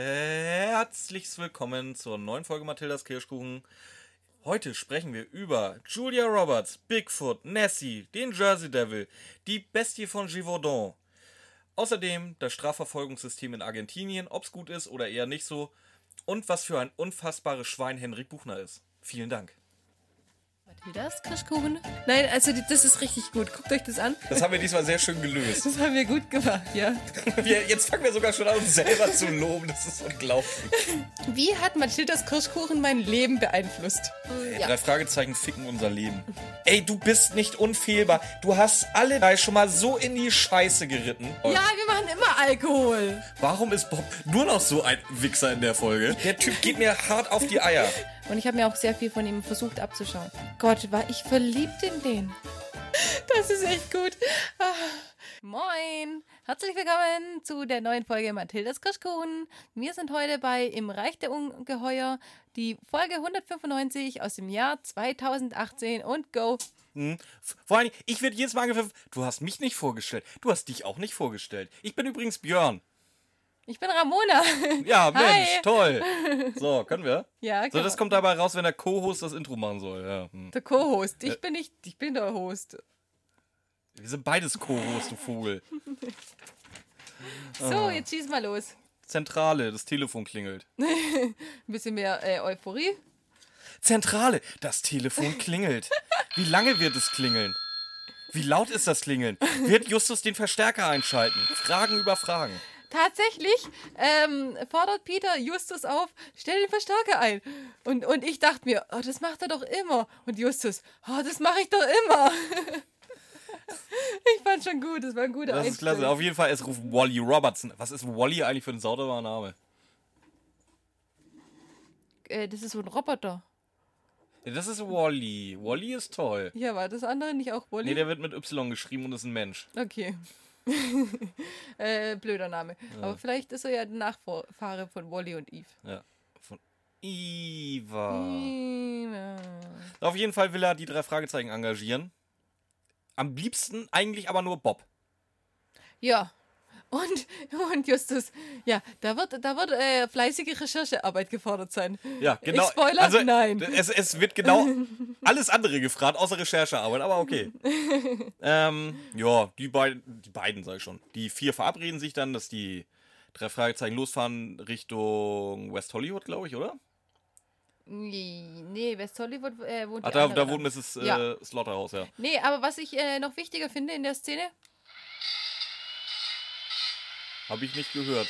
Herzlich willkommen zur neuen Folge Mathildas Kirschkuchen. Heute sprechen wir über Julia Roberts, Bigfoot, Nessie, den Jersey Devil, die Bestie von Givaudan. Außerdem das Strafverfolgungssystem in Argentinien, ob es gut ist oder eher nicht so. Und was für ein unfassbares Schwein Henrik Buchner ist. Vielen Dank. Mathildas Kirschkuchen? Nein, also das ist richtig gut. Guckt euch das an. Das haben wir diesmal sehr schön gelöst. Das haben wir gut gemacht, ja. Wir, jetzt fangen wir sogar schon an, uns selber zu loben. Das ist unglaublich. Wie hat Mathildas Kirschkuchen mein Leben beeinflusst? Ey, Drei Fragezeichen ficken unser Leben. Ey, du bist nicht unfehlbar. Du hast alle drei schon mal so in die Scheiße geritten. Ja, wir machen immer Alkohol. Warum ist Bob nur noch so ein Wichser in der Folge? Der Typ geht mir hart auf die Eier. Und ich habe mir auch sehr viel von ihm versucht abzuschauen. Gott, war ich verliebt in den. Das ist echt gut. Ah. Moin, herzlich willkommen zu der neuen Folge Mathildas Kirschkuchen. Wir sind heute bei Im Reich der Ungeheuer, die Folge 195 aus dem Jahr 2018 und go. Hm. Vor allem, ich werde jedes Mal angepfiffen. Du hast mich nicht vorgestellt. Du hast dich auch nicht vorgestellt. Ich bin übrigens Björn. Ich bin Ramona. Ja, Mensch, Hi. toll. So, können wir? Ja, So, genau. das kommt dabei raus, wenn der Co-Host das Intro machen soll. Ja. Hm. Der Co-Host. Ich bin nicht, ich bin der Host. Wir sind beides Co-Host, du Vogel. Ah. So, jetzt schieß mal los. Zentrale, das Telefon klingelt. Ein bisschen mehr äh, Euphorie. Zentrale, das Telefon klingelt. Wie lange wird es klingeln? Wie laut ist das Klingeln? Wird Justus den Verstärker einschalten? Fragen über Fragen. Tatsächlich ähm, fordert Peter Justus auf, stell den Verstärker ein. Und, und ich dachte mir, oh, das macht er doch immer. Und Justus, oh, das mache ich doch immer. ich fand schon gut, das war ein guter Das ist klasse. Auf jeden Fall, es ruft Wally Robertson. Was ist Wally eigentlich für ein sauberer Name? Äh, das ist so ein Roboter. Ja, das ist Wally. Wally ist toll. Ja, war das andere nicht auch Wally? Nee, der wird mit Y geschrieben und ist ein Mensch. okay. äh, blöder Name. Aber vielleicht ist er ja der Nachfahre von Wally und Eve. Ja. Von Eva. Ja. Auf jeden Fall will er die drei Fragezeichen engagieren. Am liebsten eigentlich aber nur Bob. Ja. Und, und Justus, ja, da wird, da wird äh, fleißige Recherchearbeit gefordert sein. Ja, genau. Ich spoiler? Nein. Es, es wird genau alles andere gefragt, außer Recherchearbeit, aber okay. ähm, ja, die beiden, die beiden sag ich schon. Die vier verabreden sich dann, dass die drei Fragezeichen losfahren Richtung West Hollywood, glaube ich, oder? Nee, nee, West Hollywood äh, wohnt Ach, da, da wohnt. Mrs. Äh, Ja. Slaughterhouse, ja. Nee, aber was ich äh, noch wichtiger finde in der Szene, Habe ich nicht gehört.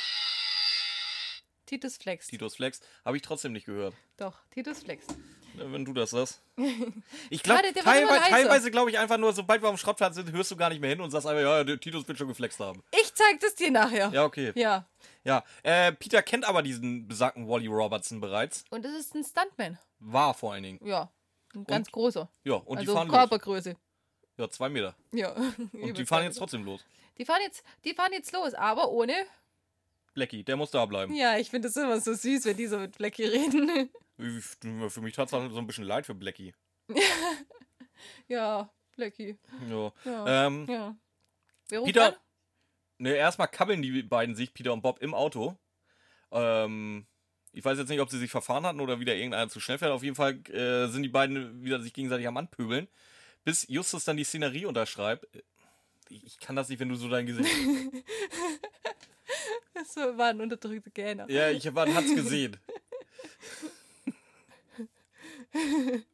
Titus Flex. Titus Flex, habe ich trotzdem nicht gehört. Doch, Titus Flex. Wenn du das sagst. Ich glaube, teilweise, teilweise glaube ich einfach nur, sobald wir am Schrottplatz sind, hörst du gar nicht mehr hin und sagst einfach, ja, der Titus wird schon geflext haben. Ich zeig das dir nachher. Ja, okay. Ja. Ja, äh, Peter kennt aber diesen besagten Wally Robertson bereits. Und das ist ein Stuntman. War vor allen Dingen. Ja. Ein ganz großer. Ja, und also die fahren los. Ja, zwei Meter. Ja. Und die fahren jetzt trotzdem los. Die fahren jetzt, die fahren jetzt los, aber ohne. Blackie, der muss da bleiben. Ja, ich finde das immer so süß, wenn die so mit Blackie reden. Ich- Für mich tat es so ein bisschen leid für Blackie. ja, Blackie. Ja. Ja. Ähm, Ja. Peter, an? ne, erstmal kabbeln die beiden sich, Peter und Bob, im Auto. Ähm, ich weiß jetzt nicht, ob sie sich verfahren hatten oder wieder irgendeiner zu schnell fährt. Auf jeden Fall äh, sind die beiden wieder sich gegenseitig am Anpöbeln. Bis Justus dann die Szenerie unterschreibt. Ich ich kann das nicht, wenn du so dein Gesicht. Das war ein unterdrückter Gähner. ja, ich man hat's gesehen.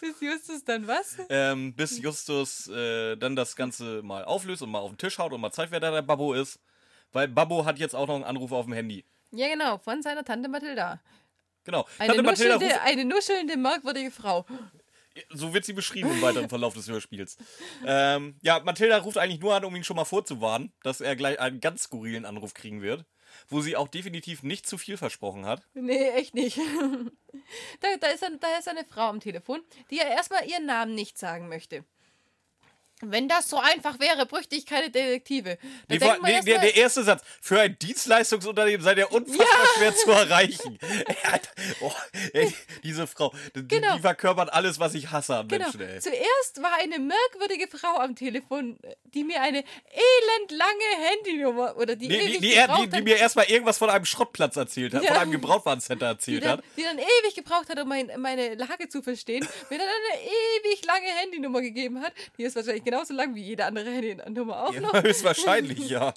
Ist Justus dann was? ähm, bis Justus äh, dann das Ganze mal auflöst und mal auf den Tisch haut und mal zeigt, wer da der Babbo ist. Weil Babbo hat jetzt auch noch einen Anruf auf dem Handy. Ja, genau, von seiner Tante Mathilda. Genau. Eine, Tante Mathilda nuschelnde, ruft, eine nuschelnde, merkwürdige Frau. So wird sie beschrieben im weiteren Verlauf des Hörspiels. Ähm, ja, Mathilda ruft eigentlich nur an, um ihn schon mal vorzuwarnen, dass er gleich einen ganz skurrilen Anruf kriegen wird. Wo sie auch definitiv nicht zu viel versprochen hat. Nee, echt nicht. da, da, ist ein, da ist eine Frau am Telefon, die ja erstmal ihren Namen nicht sagen möchte. Wenn das so einfach wäre, bräuchte ich keine Detektive. Nee, vor, nee, der, der erste Satz. Für ein Dienstleistungsunternehmen sei der unfassbar schwer zu erreichen. Er oh, ey, diese Frau, die, Genau. die verkörpert alles, was ich hasse an Genau. Menschen. Ey. Zuerst war eine merkwürdige Frau am Telefon, die mir eine elendlange Handynummer oder die Die, die, die, er- die, die mir erstmal irgendwas von einem Schrottplatz erzählt hat, Ja. von einem Gebrauchtwarencenter die erzählt dann, hat. die dann ewig gebraucht hat, um mein, meine Lage zu verstehen, mir dann eine ewig lange Handynummer gegeben hat. Die ist wahrscheinlich genauso lang wie jede andere Handynummer auch noch. Ja, höchstwahrscheinlich, ja.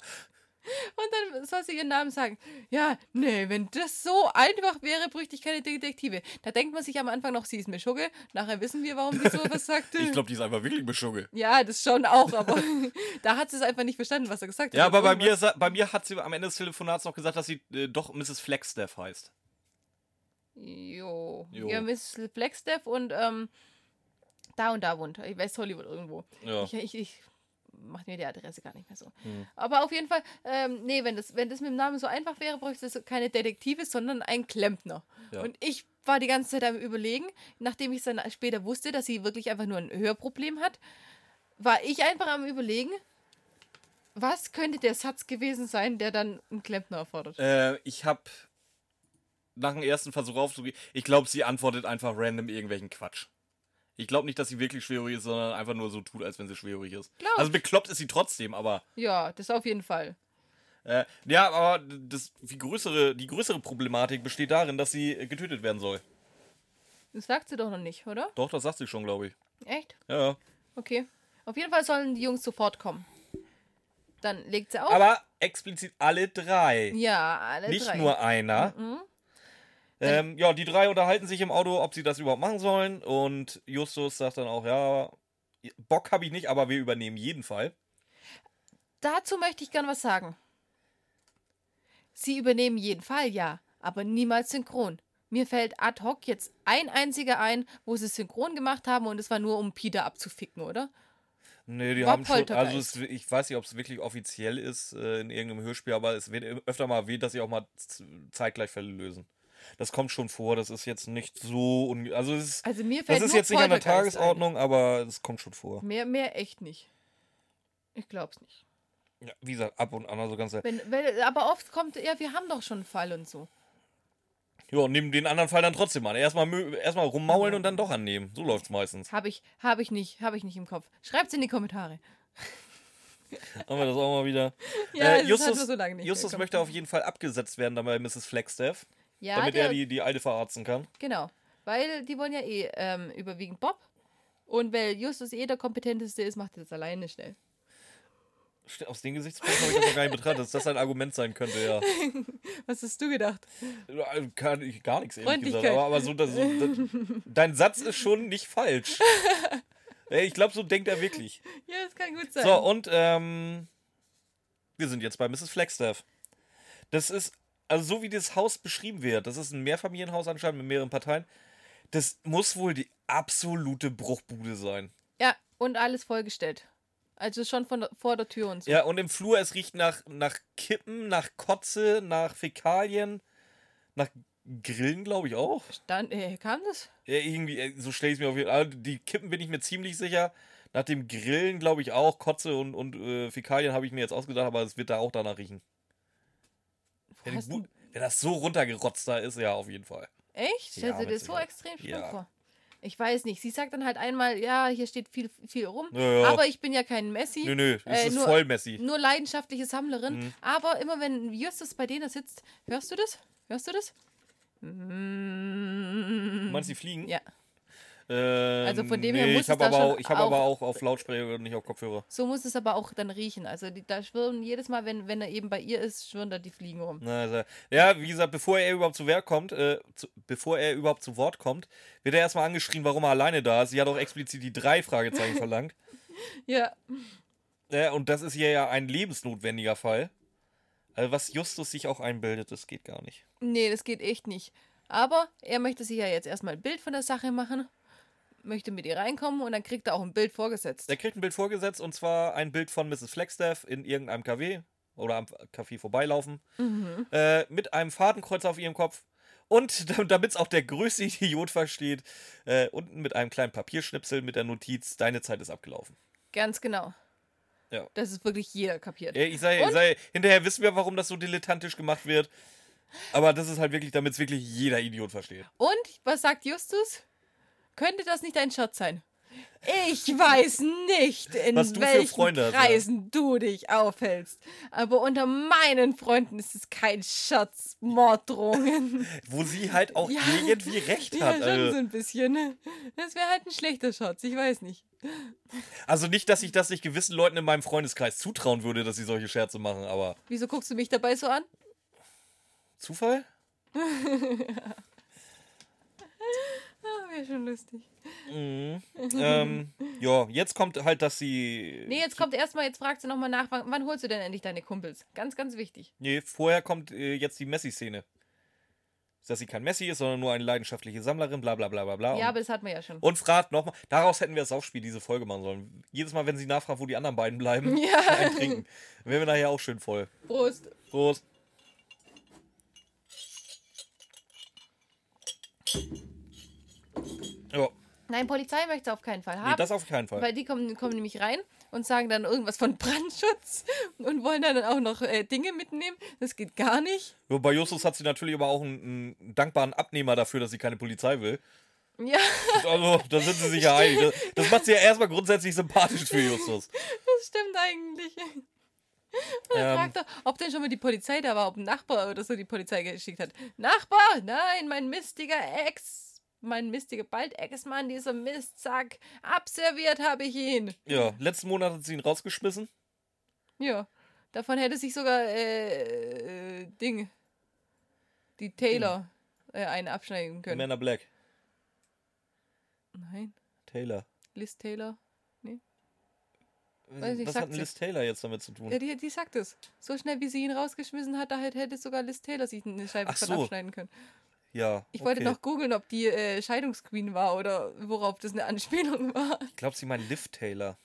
Und dann soll sie ihren Namen sagen. Ja, nee, wenn das so einfach wäre, bräuchte ich keine Detektive. Da denkt man sich am Anfang noch, sie ist mir Schugge. Nachher wissen wir, warum sie so was sagte. Ich glaube, die ist einfach wirklich beschuggelt. ja, das schon auch, aber da hat sie es einfach nicht verstanden, was er gesagt hat. Ja, aber bei mir, bei mir hat sie am Ende des Telefonats noch gesagt, dass sie äh, doch Mrs. Flagstaff heißt. Jo. Jo. Ja, Miss Flagstaff und ähm, da und da wohnt. Ich weiß Hollywood irgendwo. Ja. Ich, ich, ich mache mir die Adresse gar nicht mehr so. Hm. Aber auf jeden Fall, ähm, nee, wenn das, wenn das mit dem Namen so einfach wäre, bräuchte es keine Detektive, sondern einen Klempner. Ja. Und ich war die ganze Zeit am Überlegen, nachdem ich dann später wusste, dass sie wirklich einfach nur ein Hörproblem hat, war ich einfach am Überlegen, was könnte der Satz gewesen sein, der dann einen Klempner erfordert. Äh, ich habe nach dem ersten Versuch aufzugehen, ich glaube, sie antwortet einfach random irgendwelchen Quatsch. Ich glaube nicht, dass sie wirklich schwerhörig ist, sondern einfach nur so tut, als wenn sie schwerhörig ist. Glaub. Also bekloppt ist sie trotzdem, aber Ja, das auf jeden Fall. äh, ja, aber das, die, größere, die größere Problematik besteht darin, dass sie äh, getötet werden soll. Das sagt sie doch noch nicht, oder? Doch, das sagt sie schon, glaube ich. Echt? Ja. Okay. Auf jeden Fall sollen die Jungs sofort kommen. Dann legt sie auf. Aber explizit alle drei. ja, alle nicht drei. Mhm. nur einer. Ähm, ja, die drei unterhalten sich im Auto, ob sie das überhaupt machen sollen. Und Justus sagt dann auch, ja, Bock habe ich nicht, aber wir übernehmen jeden Fall. Dazu möchte ich gern was sagen. Sie übernehmen jeden Fall, ja, aber niemals synchron. Mir fällt ad hoc jetzt ein einziger ein, wo sie synchron gemacht haben und es war nur, um Peter abzuficken, oder? Nee, die War haben schon, also es, ich weiß nicht, ob es wirklich offiziell ist äh, in irgendeinem Hörspiel, aber es wird öfter mal erwähnt, dass sie auch mal zeitgleich Fälle lösen. Das kommt schon vor, das ist jetzt nicht so, un also es ist, Also mir das fällt ist nur jetzt nicht an der Tagesordnung, aber es kommt schon vor. Ein. Mehr, mehr echt nicht. Ich glaub's nicht. Ja, wie gesagt, ab und an, also ganz Wenn, wenn, aber oft kommt, ja, wir haben doch schon einen Fall und so. Ja, und nehmen den anderen Fall dann trotzdem an. Erstmal erstmal rummaulen und dann doch annehmen. So läuft's meistens. Habe ich, habe ich nicht, habe ich nicht im Kopf. Schreibt's in die Kommentare. Haben wir das auch mal wieder. Ja, äh, ist Justus halt nur so lange nicht Justus möchte auf jeden Fall abgesetzt werden dann bei Mrs. Flagstaff, Ja, damit der, er die, die Alte verarzten kann. genau. Weil die wollen ja eh ähm, überwiegend Bob. Und weil Justus eh der kompetenteste ist, macht er das alleine schnell. Aus dem Gesichtspunkt habe ich das noch gar nicht betrachtet, dass das ein Argument sein könnte, ja. Was hast du gedacht? Äh, Kann ich gar nichts ehrlich gesagt. Aber, aber so, das, das, dein Satz ist schon nicht falsch. Ich glaube, so denkt er wirklich. Ja, das kann gut sein. So, und ähm, wir sind jetzt bei Mrs. Flagstaff. Das ist, also so wie das Haus beschrieben wird, das ist ein Mehrfamilienhaus anscheinend mit mehreren Parteien. Das muss wohl die absolute Bruchbude sein. ja, und alles vollgestellt. Also schon von vor der Tür und so. Ja, und im Flur, es riecht nach, nach Kippen, nach Kotze, nach Fäkalien, nach Grillen, glaube ich auch. Dann äh, kam das? Ja, irgendwie, äh, so stelle ich es mir auf jeden Fall. Also die Kippen bin ich mir ziemlich sicher. Nach dem Grillen glaube ich auch. Kotze und, und äh, Fäkalien habe ich mir jetzt ausgedacht, aber es wird da auch danach riechen. Wenn, du- wenn das so runtergerotzt da ist, ja, auf jeden Fall. Echt? Ja, Stellst du mit dir das so extrem schlimm Ja. vor? Ich weiß nicht. Sie sagt dann halt einmal, ja, hier steht viel, viel rum. Ja, ja. Aber ich bin ja kein Messi. Nö, nö, es Äh, ist nur- voll messy. Nur leidenschaftliche Sammlerin. Mhm. Aber immer wenn Justus bei denen sitzt, hörst du das? Hörst du das? Du meinst die Fliegen? Ja. Ähm, Also von dem nee, her muss ich es habe da auch, ich hab aber auch- auf Lautsprecher und nicht auf Kopfhörer. So muss es aber auch dann riechen. Also die, da schwirren jedes Mal, wenn, wenn er eben bei ihr ist, schwirren da die Fliegen rum. Also, ja, wie gesagt, bevor er überhaupt zu Wort kommt, äh, zu, bevor er überhaupt zu Wort kommt, wird er erstmal angeschrien, warum er alleine da ist. Sie hat auch explizit die drei Fragezeichen verlangt. Ja. Ja, und das ist hier ja ein lebensnotwendiger Fall. Also was Justus sich auch einbildet, das geht gar nicht. Nee, das geht echt nicht. Aber er möchte sich ja jetzt erstmal ein Bild von der Sache machen, möchte mit ihr reinkommen und dann kriegt er auch ein Bild vorgesetzt. Er kriegt ein Bild vorgesetzt und zwar ein Bild von Mrs. Flagstaff in irgendeinem Café oder am Café vorbeilaufen äh, mit einem Fadenkreuz auf ihrem Kopf und damit es auch der größte Idiot versteht, äh, unten mit einem kleinen Papierschnipsel mit der Notiz, deine Zeit ist abgelaufen. Ganz genau. Ja. Das ist wirklich jeder kapiert. Ja, ich sage, Und? sei, hinterher wissen wir, warum das so dilettantisch gemacht wird. Aber das ist halt wirklich, damit es wirklich jeder Idiot versteht. Und was sagt Justus? Könnte das nicht ein Scherz sein? Ich weiß nicht, in welchen Freunde hast, ja. Kreisen du dich aufhältst. Aber unter meinen Freunden ist es kein Scherz. Morddrohungen. Wo sie halt auch Ja. irgendwie recht ja, hat. schon Also, so ein bisschen. Das wäre halt ein schlechter Schatz, ich weiß nicht. also nicht, dass ich das nicht gewissen Leuten in meinem Freundeskreis zutrauen würde, dass sie solche Scherze machen, aber Wieso guckst du mich dabei so an? Zufall? Wäre schon lustig. Mhm. ähm, ja, jetzt kommt halt, dass sie. Nee, jetzt kommt erstmal, jetzt fragt sie nochmal nach, wann, wann holst du denn endlich deine Kumpels? Ganz, ganz wichtig. Nee, vorher kommt äh, jetzt die Messi-Szene. Dass sie kein Messi ist, sondern nur eine leidenschaftliche Sammlerin, bla bla bla bla bla. Ja, und, aber das hatten wir ja schon. und fragt nochmal, daraus hätten wir das Saufspiel, diese Folge machen sollen. Jedes Mal, wenn sie nachfragt, wo die anderen beiden bleiben, Ja. trinken. Wären wir nachher auch schön voll. Prost. Prost. Nein, Polizei möchte auf keinen Fall nee, haben. das auf keinen Fall. weil die kommen, kommen nämlich rein und sagen dann irgendwas von Brandschutz und wollen dann auch noch äh, Dinge mitnehmen. Das geht gar nicht. Ja, bei Justus hat sie natürlich aber auch einen, einen dankbaren Abnehmer dafür, dass sie keine Polizei will. Ja, Also, da sind sie sich ja einig. Das, das macht sie ja erstmal grundsätzlich sympathisch für Justus. das stimmt eigentlich. Und er Ähm, fragt doch, ob denn schon mal die Polizei da war, ob ein Nachbar oder so die Polizei geschickt hat. Nachbar? Nein, mein mistiger Ex, mein mistiger bald Ex-Mann, dieser Mistsack. Abserviert habe ich ihn. ja, letzten Monat hat sie ihn rausgeschmissen. Ja, davon hätte sich sogar, äh, äh Ding, die Taylor äh, eine abschneiden können. Amanda Black. Nein, Taylor. Liz Taylor. Weiß nicht, Was hat denn. Liz Taylor jetzt damit zu tun? Ja, die, die sagt es. So schnell, wie sie ihn rausgeschmissen hat, da hätte sogar Liz Taylor sich eine Scheibe so. abschneiden können. Ja. Ich wollte okay. noch googeln, ob die äh, Scheidungsqueen war oder worauf das eine Anspielung war. Ich glaube, sie meint Liv Taylor.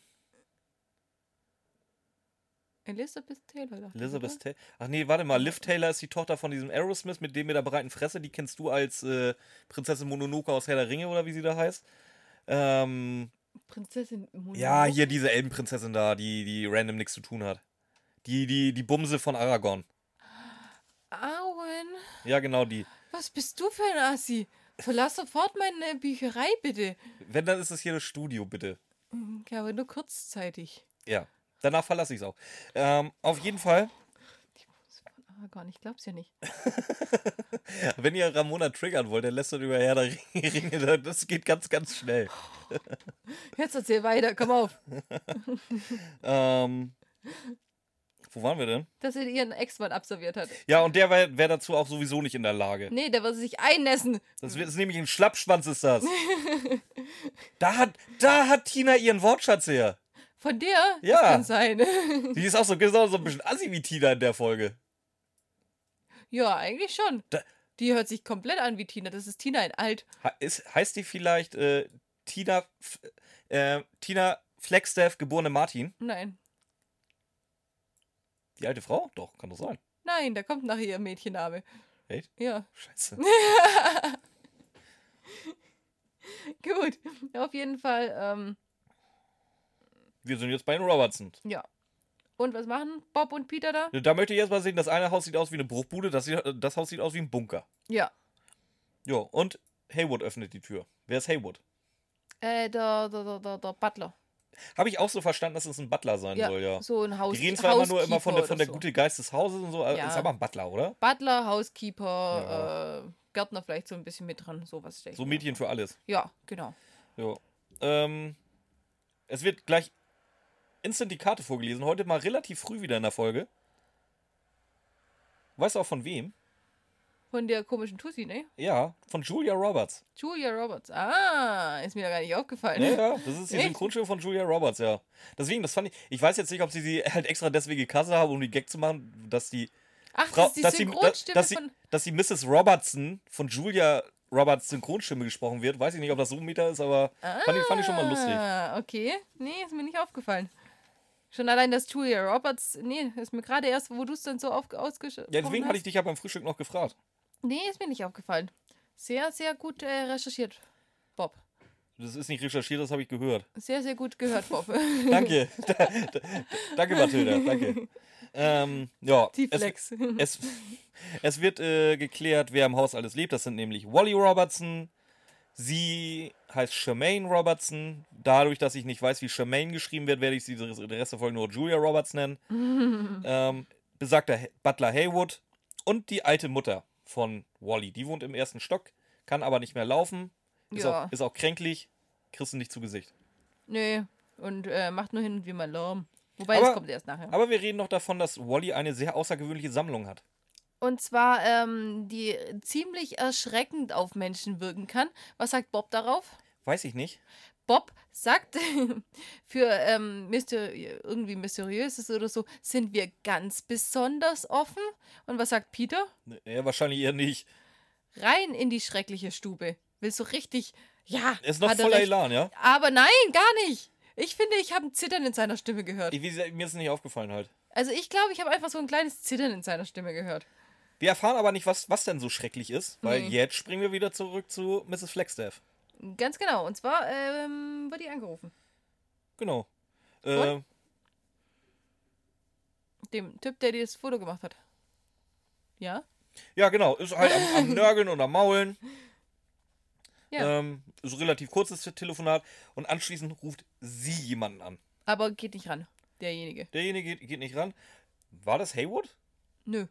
Elizabeth Taylor. dachte Elizabeth? Taylor. Ach nee, warte mal. Liv Taylor ist die Tochter von diesem Aerosmith mit dem mit der breiten Fresse. Die kennst du als äh, Prinzessin Mononoke aus Herr der Ringe oder wie sie da heißt. Ähm, Prinzessin Mononoke. ja, hier diese Elbenprinzessin da, die, die random nichts zu tun hat. Die, die, die Bumse von Aragorn. Auen. Ja, genau die. Was bist du für ein Assi? Verlass sofort meine Bücherei, bitte. Wenn, dann ist es hier das Studio, bitte. Okay, aber nur kurzzeitig. Ja. Danach verlasse ich es auch. Ähm, auf jeden Fall, Aragorn, ich glaub's ja nicht. wenn ihr Ramona triggern wollt, dann lässt ihr über Herr der Ringe. Das geht ganz, ganz schnell. Jetzt erzähl weiter, komm auf. Ähm, wo waren wir denn? Dass er ihren Ex-Mann absolviert hat. Ja, und der wäre wär dazu auch sowieso nicht in der Lage. Nee, der wird sich einnässen. Das ist nämlich ein Schlappschwanz, ist das. da, hat, da hat Tina ihren Wortschatz her. Von der? Ja. Das kann sein. Die ist auch so, genau so ein bisschen assi wie Tina in der Folge. ja, eigentlich schon. Da- Die hört sich komplett an wie Tina. Das ist Tina in alt. Ist, heißt die vielleicht äh, Tina, äh, Tina Flagstaff, geborene Martin? Nein. Die alte Frau? Doch, kann doch sein. Nein, da kommt nachher ihr Mädchenname. Echt? Ja, Scheiße. gut. Auf jeden Fall, ähm, Wir sind jetzt bei den Robertsons. ja. Und was machen Bob und Peter da? Da möchte ich erst mal sehen, das eine Haus sieht aus wie eine Bruchbude, das, sieht- das Haus sieht aus wie ein Bunker. Ja. Jo, und Haywood öffnet die Tür. Wer ist Haywood? Äh, der, der, der, der, der Butler. Habe ich auch so verstanden, dass es ein Butler sein Ja, soll, ja. so ein Haus Die reden zwar immer nur immer von der, von der so. gute Geist des Hauses und so, aber Ja. ist aber ein Butler, oder? Butler, Housekeeper, äh, Gärtner vielleicht so ein bisschen mit dran, sowas ich So Mädchen für alles. Ja, genau. Jo. Ähm, es wird gleich instant die Karte vorgelesen. Heute mal relativ früh wieder in der Folge. Weißt du auch von wem? Von der komischen Tussi, ne? Ja, von Julia Roberts. Julia Roberts. Ah, ist mir da gar nicht aufgefallen. Ja, ja, das ist die Echt? Synchronstimme von Julia Roberts, ja. Deswegen, das fand ich. Ich weiß jetzt nicht, ob sie sie halt extra deswegen gecastet haben, um die Gag zu machen, dass die Ach, Frau, das ist die dass, Synchronstimme dass, sie, von... dass die Mrs. Robertson von Julia Roberts Synchronstimme gesprochen wird. Weiß ich nicht, ob das so ein Meter ist, aber fand, ich, fand ich schon mal lustig. Ah, okay. Nee, ist mir nicht aufgefallen. Schon allein, dass Julia Roberts... Nee, ist mir gerade erst, wo du es dann so auf, ausgesprochen Ja, deswegen hast. hatte ich dich ja beim Frühstück noch gefragt. Nee, ist mir nicht aufgefallen. Sehr, sehr gut äh, recherchiert, Bob. Das ist nicht recherchiert, das habe ich gehört. Sehr, sehr gut gehört, Bob. Danke. Da, da, danke, Mathilda. Danke. Ähm, ja, Die es, Flex. es, es wird äh, geklärt, wer im Haus alles lebt. Das sind nämlich Wally Robertson. Sie heißt Charmaine Robertson. Dadurch, dass ich nicht weiß, wie Charmaine geschrieben wird, werde ich sie den Rest der Folge nur Julia Roberts nennen. ähm, besagter Butler Haywood und die alte Mutter von Wally. Die wohnt im ersten Stock, kann aber nicht mehr laufen. Ist, Ja. auch, ist auch kränklich. Kriegst du nicht zu Gesicht. Nö. Und äh, macht nur hin und wie mal Lärm. Wobei, Aber- das kommt erst nachher. Aber wir reden noch davon, dass Wally eine sehr außergewöhnliche Sammlung hat. Und zwar, ähm, die ziemlich erschreckend auf Menschen wirken kann. Was sagt Bob darauf? Weiß ich nicht. Bob sagt, für ähm, mysteri irgendwie Mysteriöses oder so, sind wir ganz besonders offen. Und was sagt Peter? Ja, wahrscheinlich eher nicht. Rein in die schreckliche Stube. Willst du richtig. Ja, Er ist noch er voller. Elan, ja? Aber nein, gar nicht. Ich finde, ich habe ein Zittern in seiner Stimme gehört. Ich, mir ist es nicht aufgefallen halt. Also ich glaube, ich habe einfach so ein kleines Zittern in seiner Stimme gehört. Wir erfahren aber nicht, was, was denn so schrecklich ist, weil Nee. jetzt springen wir wieder zurück zu Mrs. Flagstaff. Ganz genau. Und zwar ähm, wird die angerufen. Genau. Äh, Dem Typ, der dir das Foto gemacht hat. Ja? ja, genau. Ist halt am, am Nörgeln und am Maulen. Ja. Ähm, ein relativ kurzes Telefonat. Und anschließend ruft sie jemanden an. Aber geht nicht ran. Derjenige. Derjenige geht, geht nicht ran. War das Haywood? Nö.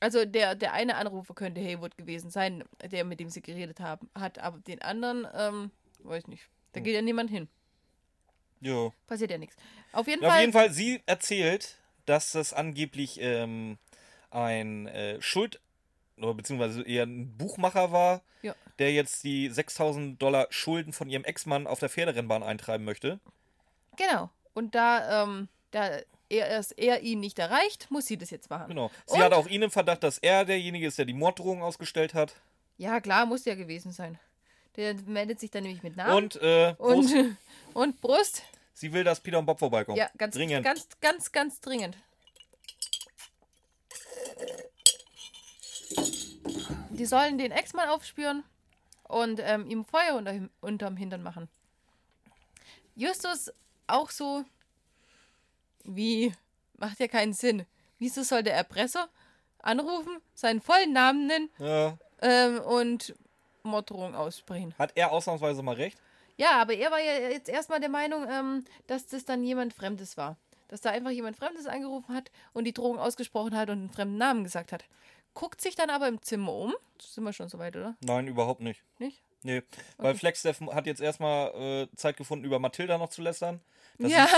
Also der, der eine Anrufer könnte Haywood gewesen sein, der mit dem sie geredet haben, hat, aber den anderen, ähm, weiß nicht. Da Hm. geht ja niemand hin. Ja. Passiert ja nichts. Auf jeden Ja, Auf Fall. jeden Fall, sie erzählt, dass das angeblich ähm, ein äh, Schuld, oder beziehungsweise eher ein Buchmacher war, Ja. der jetzt die 6000 Dollar Schulden von ihrem Ex-Mann auf der Pferderennbahn eintreiben möchte. Genau. Und da, ähm, da er, erst er ihn nicht erreicht, muss sie das jetzt machen. Genau. Sie Und- hat auch ihn im Verdacht, dass er derjenige ist, der die Morddrohung ausgestellt hat. Ja, klar, muss ja gewesen sein. Der meldet sich dann nämlich mit Namen. Und, äh, Brust, und, und Brust. sie will, dass Peter und Bob vorbeikommen. Ja, ganz Dringend. ganz, ganz, ganz dringend. Die sollen den Ex-Mann aufspüren und ähm, ihm Feuer unter, unterm Hintern machen. Justus auch so, wie, macht ja keinen Sinn. Wieso soll der Erpresser anrufen, seinen vollen Namen nennen Ja. ähm, und Morddrohung aussprechen? Hat er ausnahmsweise mal recht? Ja, aber er war ja jetzt erstmal der Meinung, ähm, dass das dann jemand Fremdes war. Dass da einfach jemand Fremdes angerufen hat und die Drohung ausgesprochen hat und einen fremden Namen gesagt hat. Guckt sich dann aber im Zimmer um. Sind wir schon soweit, oder? Nein, überhaupt nicht. Nicht? Nee, weil Flagstaff hat jetzt erstmal äh, Zeit gefunden, über Mathilda noch zu lästern. Dass ja,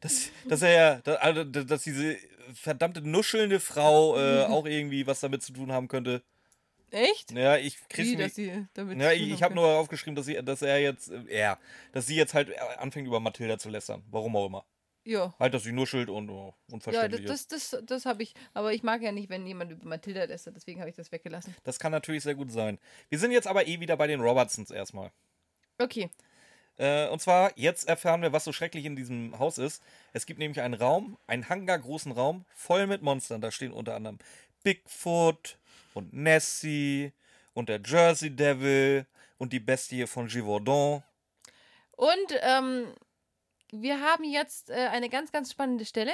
dass, dass er ja, dass, also, dass diese verdammte nuschelnde Frau äh, auch irgendwie was damit zu tun haben könnte. echt? Ja, ich Wie, krieg's dass nicht. sie damit Ja, ich, ich habe nur aufgeschrieben, dass, sie, dass er jetzt, äh, er, dass sie jetzt halt äh, anfängt über Mathilda zu lästern. Warum auch immer. Ja. Halt, dass sie nuschelt und oh, Ja, das, unverständlich ist. das, das, das habe ich. Aber ich mag ja nicht, wenn jemand über Mathilda lästert, deswegen habe ich das weggelassen. Das kann natürlich sehr gut sein. Wir sind jetzt aber eh wieder bei den Robertsons erstmal. Okay. Äh, und zwar, jetzt erfahren wir, was so schrecklich in diesem Haus ist. Es gibt nämlich einen Raum, einen hangargroßen Raum, voll mit Monstern. Da stehen unter anderem Bigfoot und Nessie und der Jersey Devil und die Bestie von Givaudan. Und ähm, wir haben jetzt äh, eine ganz, ganz spannende Stelle,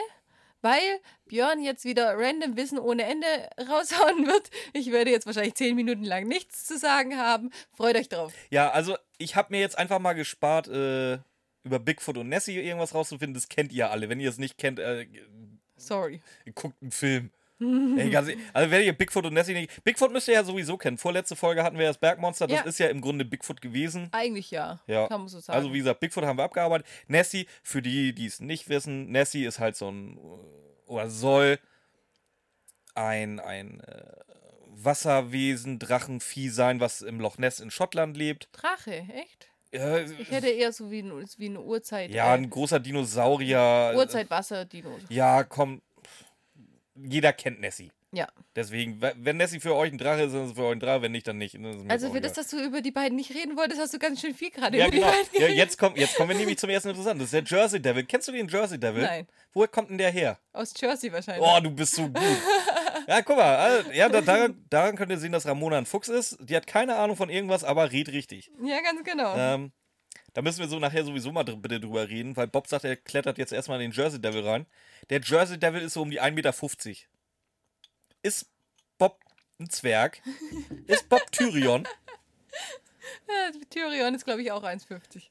weil Björn jetzt wieder random Wissen ohne Ende raushauen wird. Ich werde jetzt wahrscheinlich zehn Minuten lang nichts zu sagen haben. Freut euch drauf. Ja, also ich habe mir jetzt einfach mal gespart, äh, über Bigfoot und Nessie irgendwas rauszufinden. Das kennt ihr alle. Wenn ihr es nicht kennt, äh, Sorry. guckt einen Film. Ey, ganz, also wenn ihr Bigfoot und Nessie nicht. Bigfoot müsst ihr ja sowieso kennen. Vorletzte Folge hatten wir das Bergmonster. Das Ja. ist ja im Grunde Bigfoot gewesen. Eigentlich ja. Ja. Kann man so sagen. Also wie gesagt, Bigfoot haben wir abgearbeitet. Nessie, für die, die es nicht wissen, Nessie ist halt so ein oder soll ein, ein äh, Wasserwesen, Drachenvieh sein, was im Loch Ness in Schottland lebt. Drache, echt? Ich hätte eher so wie, ein, wie eine Uhrzeit. ja, äh, ein großer Dinosaurier. Urzeitwasser-Dino. Ja, komm. Jeder kennt Nessie. Ja. Deswegen, we- wenn Nessie für euch ein Drache ist, dann ist es für euch ein Drache, wenn nicht, dann nicht. Also für das, dass du über die beiden nicht reden wolltest, hast du ganz schön viel gerade Ja, über genau. die beiden Ja, jetzt, kommt, jetzt kommen wir nämlich zum ersten Interessanten. Das ist der Jersey Devil. Kennst du den Jersey Devil? Nein. Woher kommt denn der her? Aus Jersey wahrscheinlich. Oh, du bist so gut. Ja, guck mal. also, Ja, da, daran, daran könnt ihr sehen, dass Ramona ein Fuchs ist. Die hat keine Ahnung von irgendwas, aber redet richtig. Ja, ganz genau. Ähm, Da müssen wir so nachher sowieso mal dr bitte drüber reden, weil Bob sagt, er klettert jetzt erstmal in den Jersey Devil rein. Der Jersey Devil ist so um die 1,50 Meter. Ist Bob ein Zwerg? ist Bob Tyrion? Ja, Tyrion ist, glaube ich, auch 1,50.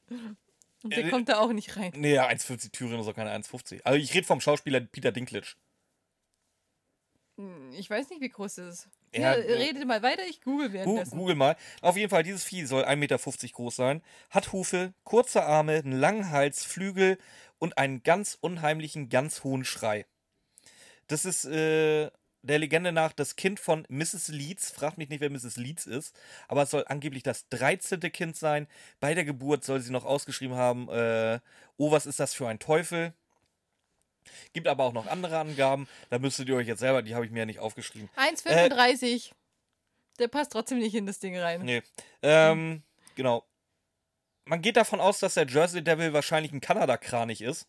Und der Äh, kommt da auch nicht rein. Nee, ja, 1,50 Tyrion ist auch keine 1,50. Also ich rede vom Schauspieler Peter Dinklage. Hm, Ich weiß nicht, wie groß das ist. Ja, redet mal weiter, ich google währenddessen. Google mal. Auf jeden Fall, dieses Vieh soll 1,50 Meter groß sein, hat Hufe, kurze Arme, einen langen Hals, Flügel und einen ganz unheimlichen, ganz hohen Schrei. Das ist äh, der Legende nach das Kind von Mrs. Leeds. Fragt mich nicht, wer Mrs. Leeds ist, aber es soll angeblich das 13. Kind sein. Bei der Geburt soll sie noch ausgeschrieben haben, äh, oh, was ist das für ein Teufel? Gibt aber auch noch andere Angaben. Da müsstet ihr euch jetzt selber, die habe ich mir ja nicht aufgeschrieben. 1,35. Der passt trotzdem nicht in das Ding rein. Nee. Ähm, genau. Man geht davon aus, dass der Jersey Devil wahrscheinlich ein Kanada-Kranich ist.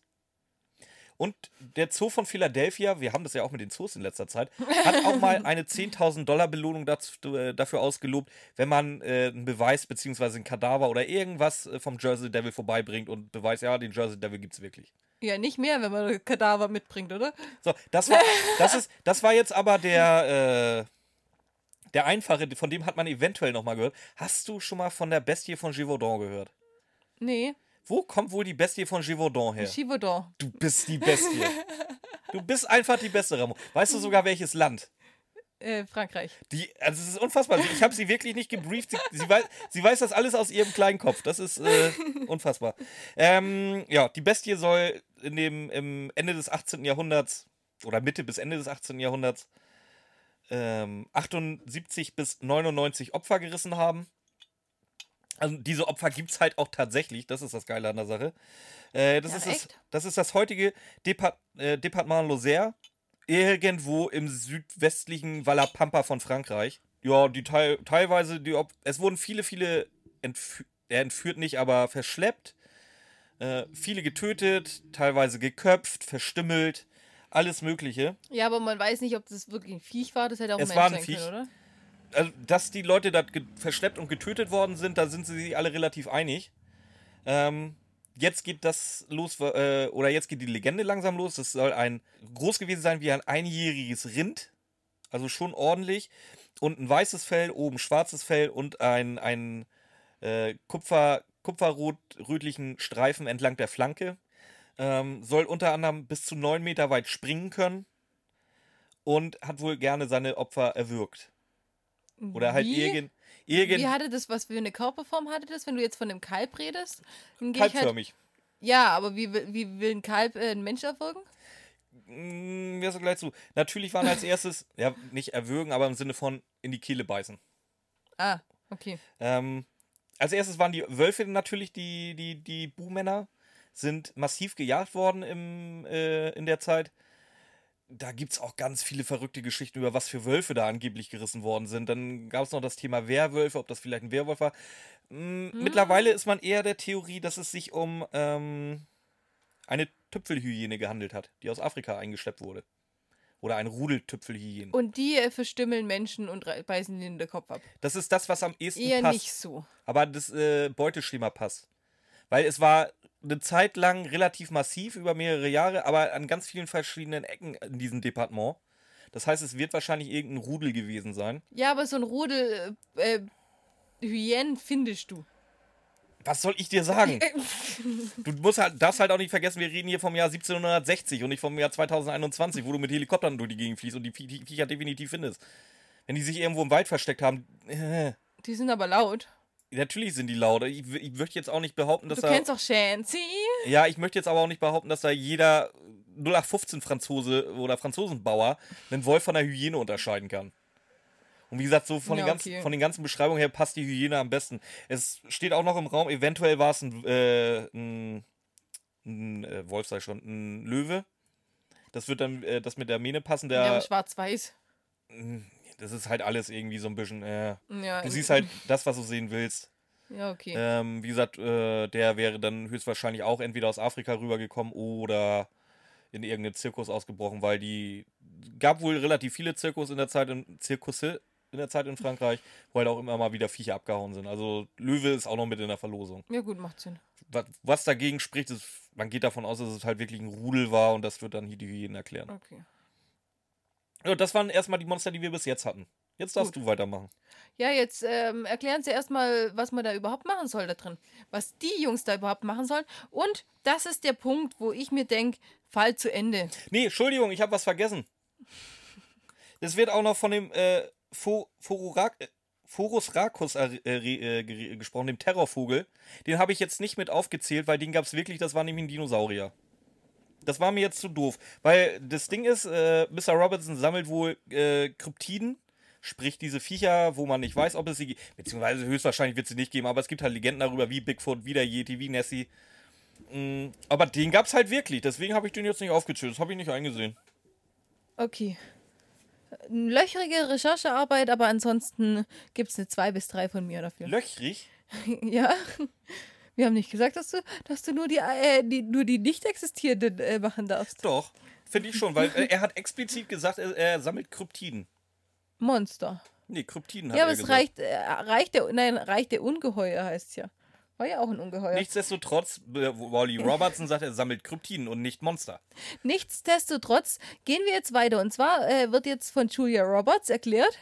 Und der Zoo von Philadelphia, wir haben das ja auch mit den Zoos in letzter Zeit, hat auch mal eine 10.000 Dollar Belohnung dazu, äh, dafür ausgelobt, wenn man äh, einen Beweis bzw. ein Kadaver oder irgendwas äh, vom Jersey Devil vorbeibringt und beweist, ja, den Jersey Devil gibt es wirklich. Ja, nicht mehr, wenn man Kadaver mitbringt, oder? So, das war, das ist, das war jetzt aber der, äh, der einfache, von dem hat man eventuell nochmal gehört. Hast du schon mal von der Bestie von Gévaudan gehört? Nee, Wo kommt wohl die Bestie von Gévaudan her? Chivodon. Du bist die Bestie. Du bist einfach die Beste, Ramon. Weißt du sogar welches Land? Äh, Frankreich. Die, also es ist unfassbar. Ich habe sie wirklich nicht gebrieft. Sie, sie, weiß, sie weiß das alles aus ihrem kleinen Kopf. Das ist äh, unfassbar. Ähm, ja, die Bestie soll in dem im Ende des 18. Jahrhunderts oder Mitte bis Ende des 18. Jahrhunderts ähm, 78 bis 99 Opfer gerissen haben. Also diese Opfer gibt es halt auch tatsächlich. Das ist das Geile an der Sache. Äh, das, Ja, ist das, das ist das heutige Depart äh, Departement Lozère. Irgendwo im südwestlichen Valapampa von Frankreich. Ja, die teil teilweise, die Op es wurden viele, viele entfü äh, entführt nicht, aber verschleppt. Äh, viele getötet, teilweise geköpft, verstümmelt, alles Mögliche. Ja, aber man weiß nicht, ob das wirklich ein Viech war. Das hätte auch ein Es Mensch war ein sein Viech. können, oder? also, dass die Leute da verschleppt und getötet worden sind, da sind sie sich alle relativ einig. Ähm, jetzt geht das los, äh, oder jetzt geht die Legende langsam los. Das soll ein groß gewesen sein wie ein einjähriges Rind. Also schon ordentlich. Und ein weißes Fell, oben schwarzes Fell und ein, ein äh, Kupfer, kupferrot-rötlichen Streifen entlang der Flanke. Ähm, soll unter anderem bis zu 9 Meter weit springen können. Und hat wohl gerne seine Opfer erwürgt. Oder halt Wie? irgend, irgend Wie hatte das, was für eine Körperform hatte das, wenn du jetzt von einem Kalb redest? Dann halt, kalbförmig. ja, aber wie, will- wie will ein Kalb äh, einen Mensch erfolgen? Mm, Wir sind gleich zu. Natürlich waren als erstes, ja, nicht erwürgen, aber im Sinne von in die Kehle beißen. Ah, okay. Ähm, als erstes waren die Wölfe natürlich die, die, die Buhmänner, sind massiv gejagt worden im, äh, in der Zeit. Da gibt es auch ganz viele verrückte Geschichten über, was für Wölfe da angeblich gerissen worden sind. Dann gab es noch das Thema Werwölfe, ob das vielleicht ein Werwolf war. Mm, Mittlerweile ist man eher der Theorie, dass es sich um ähm, eine Tüpfelhyäne gehandelt hat, die aus Afrika eingeschleppt wurde. Oder ein Rudeltüpfelhyäne. Und die verstümmeln Menschen und beißen ihnen den Kopf ab. Das ist das, was am ehesten Eher passt. nicht so. Aber das äh, Beuteschema passt. Weil es war eine Zeit lang relativ massiv über mehrere Jahre, aber an ganz vielen verschiedenen Ecken in diesem Departement. Das heißt, es wird wahrscheinlich irgendein Rudel gewesen sein. Ja, aber so ein Rudel äh, äh, Hyänen findest du. Was soll ich dir sagen? Du musst halt, darfst halt auch nicht vergessen, wir reden hier vom Jahr 1760 und nicht vom Jahr 2021, wo du mit Helikoptern durch die Gegend fliegst und die Vie- die Viecher definitiv findest. Wenn die sich irgendwo im Wald versteckt haben, äh, Die sind aber laut. natürlich sind die laut. Ich, ich möchte jetzt auch nicht behaupten, dass Du da. kennst doch Shanty. Ja, ich möchte jetzt aber auch nicht behaupten, dass da jeder 0815 Franzose oder Franzosenbauer einen Wolf von einer Hyäne unterscheiden kann. Und wie gesagt, so von, Ja, den, ganzen, okay. von den ganzen Beschreibungen her passt die Hyäne am besten. Es steht auch noch im Raum, eventuell war es ein, äh, ein, ein äh, Wolf, sei schon, ein Löwe. Das wird dann äh, das mit der Mähne passen. Ja, Der, schwarz-weiß. das ist halt alles irgendwie so ein bisschen. Äh, Ja, du siehst halt das, was du sehen willst. Ja, okay. Ähm, wie gesagt, äh, der wäre dann höchstwahrscheinlich auch entweder aus Afrika rübergekommen oder in irgendeinen Zirkus ausgebrochen, weil die gab wohl relativ viele Zirkus in der Zeit, in, Zirkusse in der Zeit in Frankreich, wo halt auch immer mal wieder Viecher abgehauen sind. Also Löwe ist auch noch mit in der Verlosung. Ja, gut, macht Sinn. Was, was dagegen spricht, ist, man geht davon aus, dass es halt wirklich ein Rudel war und das wird dann hier die Hyänen erklären. Okay. Ja, das waren erstmal die Monster, die wir bis jetzt hatten. Jetzt darfst Gut. du weitermachen. Ja, jetzt ähm, erklären Sie erstmal, was man da überhaupt machen soll da drin. Was die Jungs da überhaupt machen sollen. Und das ist der Punkt, wo ich mir denke, Fall zu Ende. Nee, Entschuldigung, ich habe was vergessen. Es wird auch noch von dem äh, Äh, Phorus Racus äh, äh, ge- gesprochen, dem Terrorvogel. Den habe ich jetzt nicht mit aufgezählt, weil den gab es wirklich, das war nämlich ein Dinosaurier. Das war mir jetzt zu doof. Weil das Ding ist, äh, Mr. Robertson sammelt wohl äh, Kryptiden, sprich diese Viecher, wo man nicht weiß, ob es sie gibt. Beziehungsweise höchstwahrscheinlich wird es sie nicht geben, aber es gibt halt Legenden darüber, wie Bigfoot, wie der Yeti, wie Nessie. Mm, aber den gab es halt wirklich, deswegen habe ich den jetzt nicht aufgezählt. Das habe ich nicht eingesehen. Okay. Löchrige Recherchearbeit, aber ansonsten gibt es eine 2 bis 3 von mir dafür. Löchrig? ja. Wir haben nicht gesagt, dass du, dass du nur die, äh, die, nur die nicht existierenden äh, machen darfst. Doch, finde ich schon, weil äh, er hat explizit gesagt, er, er sammelt Kryptiden. Monster. Nee, Kryptiden hat Ja, aber er es gesagt. reicht, äh, reicht der, nein, reicht der Ungeheuer heißt es ja. War ja auch ein Ungeheuer. Nichtsdestotrotz, äh, Wally Robertson sagt, er sammelt Kryptiden und nicht Monster. Nichtsdestotrotz gehen wir jetzt weiter. Und zwar äh, wird jetzt von Julia Roberts erklärt.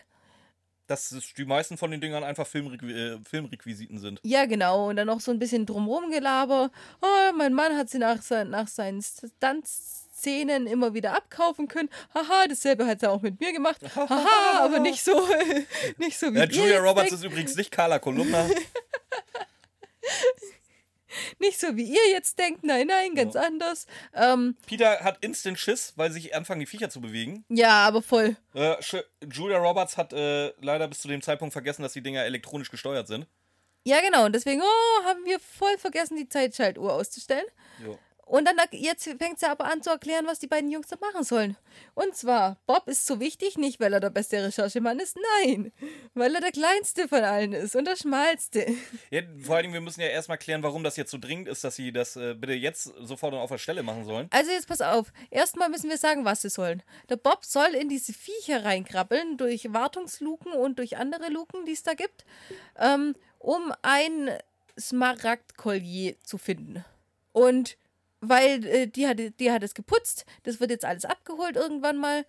Dass die meisten von den Dingern einfach Filmrequ äh, Filmrequisiten sind. Ja, genau. Und dann noch so ein bisschen drumrum Gelaber. Oh, mein Mann hat sie nach, sein, nach seinen Stunt-Szenen immer wieder abkaufen können. Haha, dasselbe hat er auch mit mir gemacht. Haha, aber nicht so, nicht so wie Ja, Julia Roberts denkt. ist übrigens nicht Carla Kolumna. Nicht so wie ihr jetzt denkt. Nein, nein, ganz anders. Ähm, Peter hat instant Schiss, weil sich anfangen, die Viecher zu bewegen. ja, aber voll. Äh, Julia Roberts hat äh, leider bis zu dem Zeitpunkt vergessen, dass die Dinger elektronisch gesteuert sind. Ja, genau. Und deswegen oh, haben wir voll vergessen, die Zeitschaltuhr auszustellen. Jo. Und dann jetzt fängt sie aber an zu erklären, was die beiden Jungs da machen sollen. Und zwar, Bob ist so wichtig, nicht weil er der beste Recherchemann ist, nein, weil er der kleinste von allen ist und der schmalste. Ja, vor allen Dingen, wir müssen ja erstmal klären, warum das jetzt so dringend ist, dass sie das äh, bitte jetzt sofort und auf der Stelle machen sollen. Also jetzt pass auf, erstmal müssen wir sagen, was sie sollen. Der Bob soll in diese Viecher reinkrabbeln, durch Wartungsluken und durch andere Luken, die es da gibt, ähm, um ein Smaragdkollier zu finden. Und weil äh, die, hat, die hat es geputzt, das wird jetzt alles abgeholt irgendwann mal.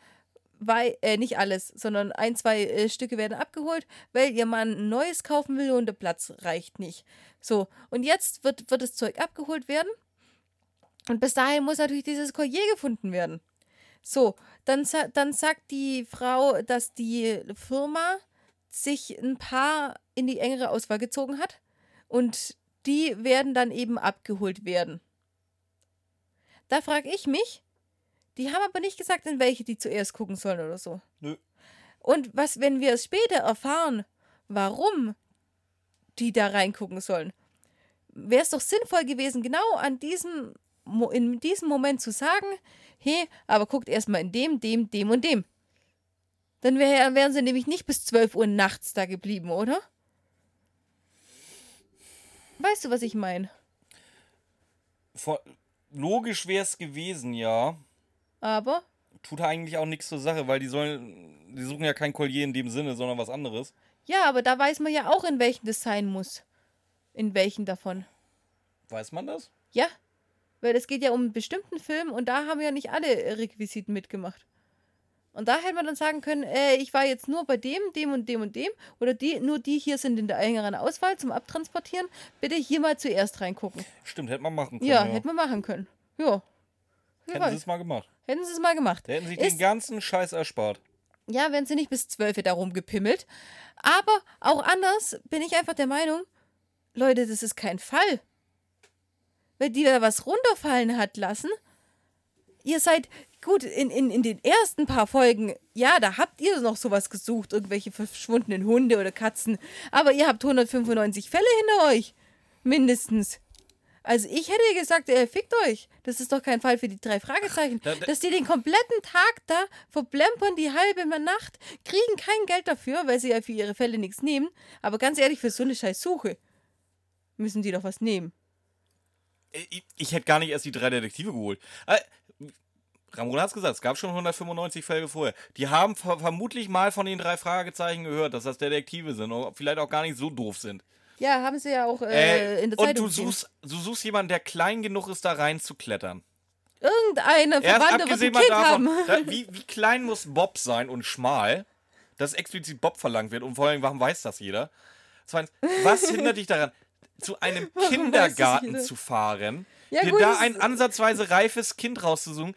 Weil, äh, nicht alles, sondern ein, zwei äh, Stücke werden abgeholt, weil ihr Mann ein neues kaufen will und der Platz reicht nicht. So, und jetzt wird, wird das Zeug abgeholt werden. Und bis dahin muss natürlich dieses Collier gefunden werden. So, dann, dann sagt die Frau, dass die Firma sich ein paar in die engere Auswahl gezogen hat und die werden dann eben abgeholt werden. Da frage ich mich, die haben aber nicht gesagt, in welche die zuerst gucken sollen oder so. Nö. Und was, wenn wir es später erfahren, warum die da reingucken sollen, wäre es doch sinnvoll gewesen, genau an diesem, in diesem Moment zu sagen, hey, aber guckt erstmal in dem, dem, dem und dem. Dann wär, wären sie nämlich nicht bis 12 Uhr nachts da geblieben, oder? Weißt du, was ich meine? Vor Logisch wäre es gewesen, ja. Aber, Tut eigentlich auch nichts zur Sache, weil die sollen. Die suchen ja kein Collier in dem Sinne, sondern was anderes. ja, aber da weiß man ja auch, in welchen das sein muss. In welchen davon. Weiß man das? Ja, weil es geht ja um einen bestimmten Film und da haben ja nicht alle Requisiten mitgemacht. Und da hätte man dann sagen können, äh, ich war jetzt nur bei dem, dem und dem und dem oder die, nur die hier sind in der engeren Auswahl zum Abtransportieren. Bitte hier mal zuerst reingucken. Stimmt, hätte man machen können. Ja, hätte man machen können. Ja. Hätten sie weiß. es mal gemacht. Hätten sie es mal gemacht. Hätten Ist- den ganzen Scheiß erspart. Ja, wären sie nicht bis 12 da rumgepimmelt. Aber auch anders bin ich einfach der Meinung, Leute, das ist kein Fall. Wenn die da was runterfallen hat lassen, ihr seid, gut, in, in, in den ersten paar Folgen, ja, da habt ihr noch sowas gesucht, irgendwelche verschwundenen Hunde oder Katzen. Aber ihr habt 195 Fälle hinter euch. Mindestens. Also ich hätte gesagt, äh, fickt euch. Das ist doch kein Fall für die drei Fragezeichen. Da- da- Dass die den kompletten Tag da verplempern, die halbe Nacht, kriegen kein Geld dafür, weil sie ja für ihre Fälle nichts nehmen. Aber ganz ehrlich, für so eine scheiß Suche müssen die doch was nehmen. Ich, ich hätte gar nicht erst die drei Detektive geholt. Ramona hat es gesagt, es gab schon 195 Fälle vorher. Die haben ver vermutlich mal von den drei Fragezeichen gehört, dass das Detektive sind und vielleicht auch gar nicht so doof sind. Ja, haben sie ja auch äh, Äh, in der und Zeitung du gesehen. suchst, du suchst jemanden, der klein genug ist, da reinzuklettern. Irgendeine Verwandte wird ein Kind davon, haben. da, wie, wie klein muss Bob sein und schmal, dass explizit Bob verlangt wird und vor allem, warum weiß das jeder? Zweitens, was hindert dich daran, zu einem Kindergarten zu fahren, Ja, dir gut, da ein ansatzweise reifes Kind rauszusuchen,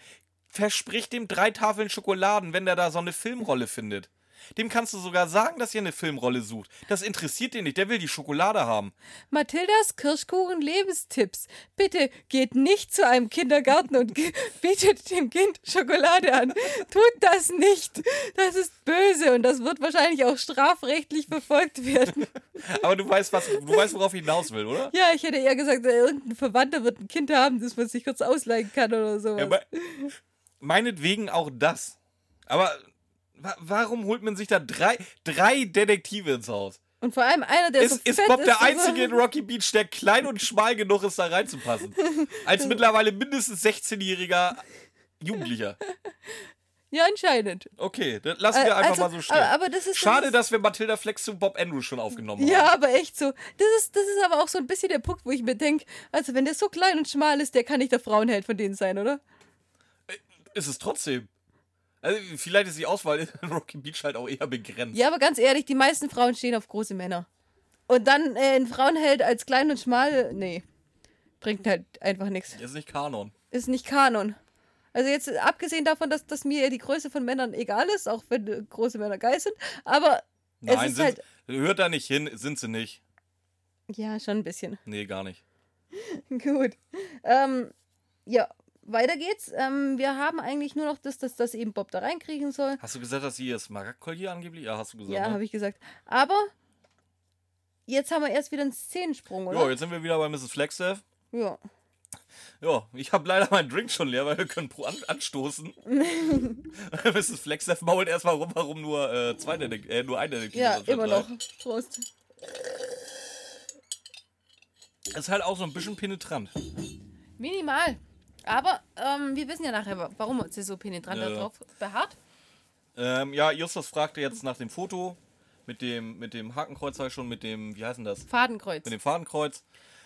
verspricht dem drei Tafeln Schokoladen, wenn der da so eine Filmrolle findet. Dem kannst du sogar sagen, dass ihr eine Filmrolle sucht. Das interessiert ihn nicht, der will die Schokolade haben. Mathildas Kirschkuchen Lebenstipps. Bitte geht nicht zu einem Kindergarten und bietet dem Kind Schokolade an. Tut das nicht. Das ist böse und das wird wahrscheinlich auch strafrechtlich verfolgt werden. Aber du weißt, was, du weißt, worauf ich hinaus will, oder? Ja, ich hätte eher gesagt, äh, irgendein Verwandter wird ein Kind haben, das man sich kurz ausleihen kann oder sowas. Ja, aber meinetwegen auch das. Aber wa warum holt man sich da drei, drei Detektive ins Haus? und vor allem einer, der Ist, so ist Bob ist, der also- Einzige in Rocky Beach, der klein und schmal genug ist, da reinzupassen? Als mittlerweile mindestens 16-jähriger Jugendlicher. Ja, anscheinend. Okay, dann lassen wir Äh, einfach also, mal so stehen. aber- das ist- Schade, dass wir Matilda Flex zu Bob Andrews schon aufgenommen haben. Ja, aber echt so. Das ist, das ist aber auch so ein bisschen der Punkt, wo ich mir denke, also wenn der so klein und schmal ist, der kann nicht der Frauenheld von denen sein, oder? Ist es trotzdem. Also, vielleicht ist die Auswahl in Rocky Beach halt auch eher begrenzt. Ja, aber ganz ehrlich, die meisten Frauen stehen auf große Männer. Und dann äh, ein Frauenheld als klein und schmal, nee. Bringt halt einfach nichts. Ist nicht Kanon. Ist nicht Kanon. Also jetzt abgesehen davon, dass, dass mir die Größe von Männern egal ist, auch wenn äh, große Männer geil sind, aber es Nein, ist sind, halt. hört da nicht hin, sind sie nicht. Ja, schon ein bisschen. Nee, gar nicht. Gut. Ähm, ja, weiter geht's. Ähm, wir haben eigentlich nur noch das, dass das eben Bob da reinkriegen soll. Hast du gesagt, dass sie ihr Smaragdkollier angeblich? Ja, hast du gesagt. Ja, ne? habe ich gesagt. Aber jetzt haben wir erst wieder einen Szenensprung, Jo, oder? jetzt sind wir wieder bei Mrs. Flagstaff. Ja. Ja, ich habe leider meinen Drink schon leer, weil wir können pro an anstoßen. Mrs. Flagstaff mault erstmal rum, warum nur, äh, zwei Detek äh, nur ein Detektiv Ja, immer noch. Prost. Ist halt auch so ein bisschen penetrant. Minimal. Aber ähm, wir wissen ja nachher, wa- warum sie so penetrant Ja, darauf beharrt. Ähm, ja, Justus fragte jetzt nach dem Foto mit dem, mit dem Hakenkreuz, sag ich schon, mit dem, wie heißt denn das? Fadenkreuz. Mit dem Fadenkreuz.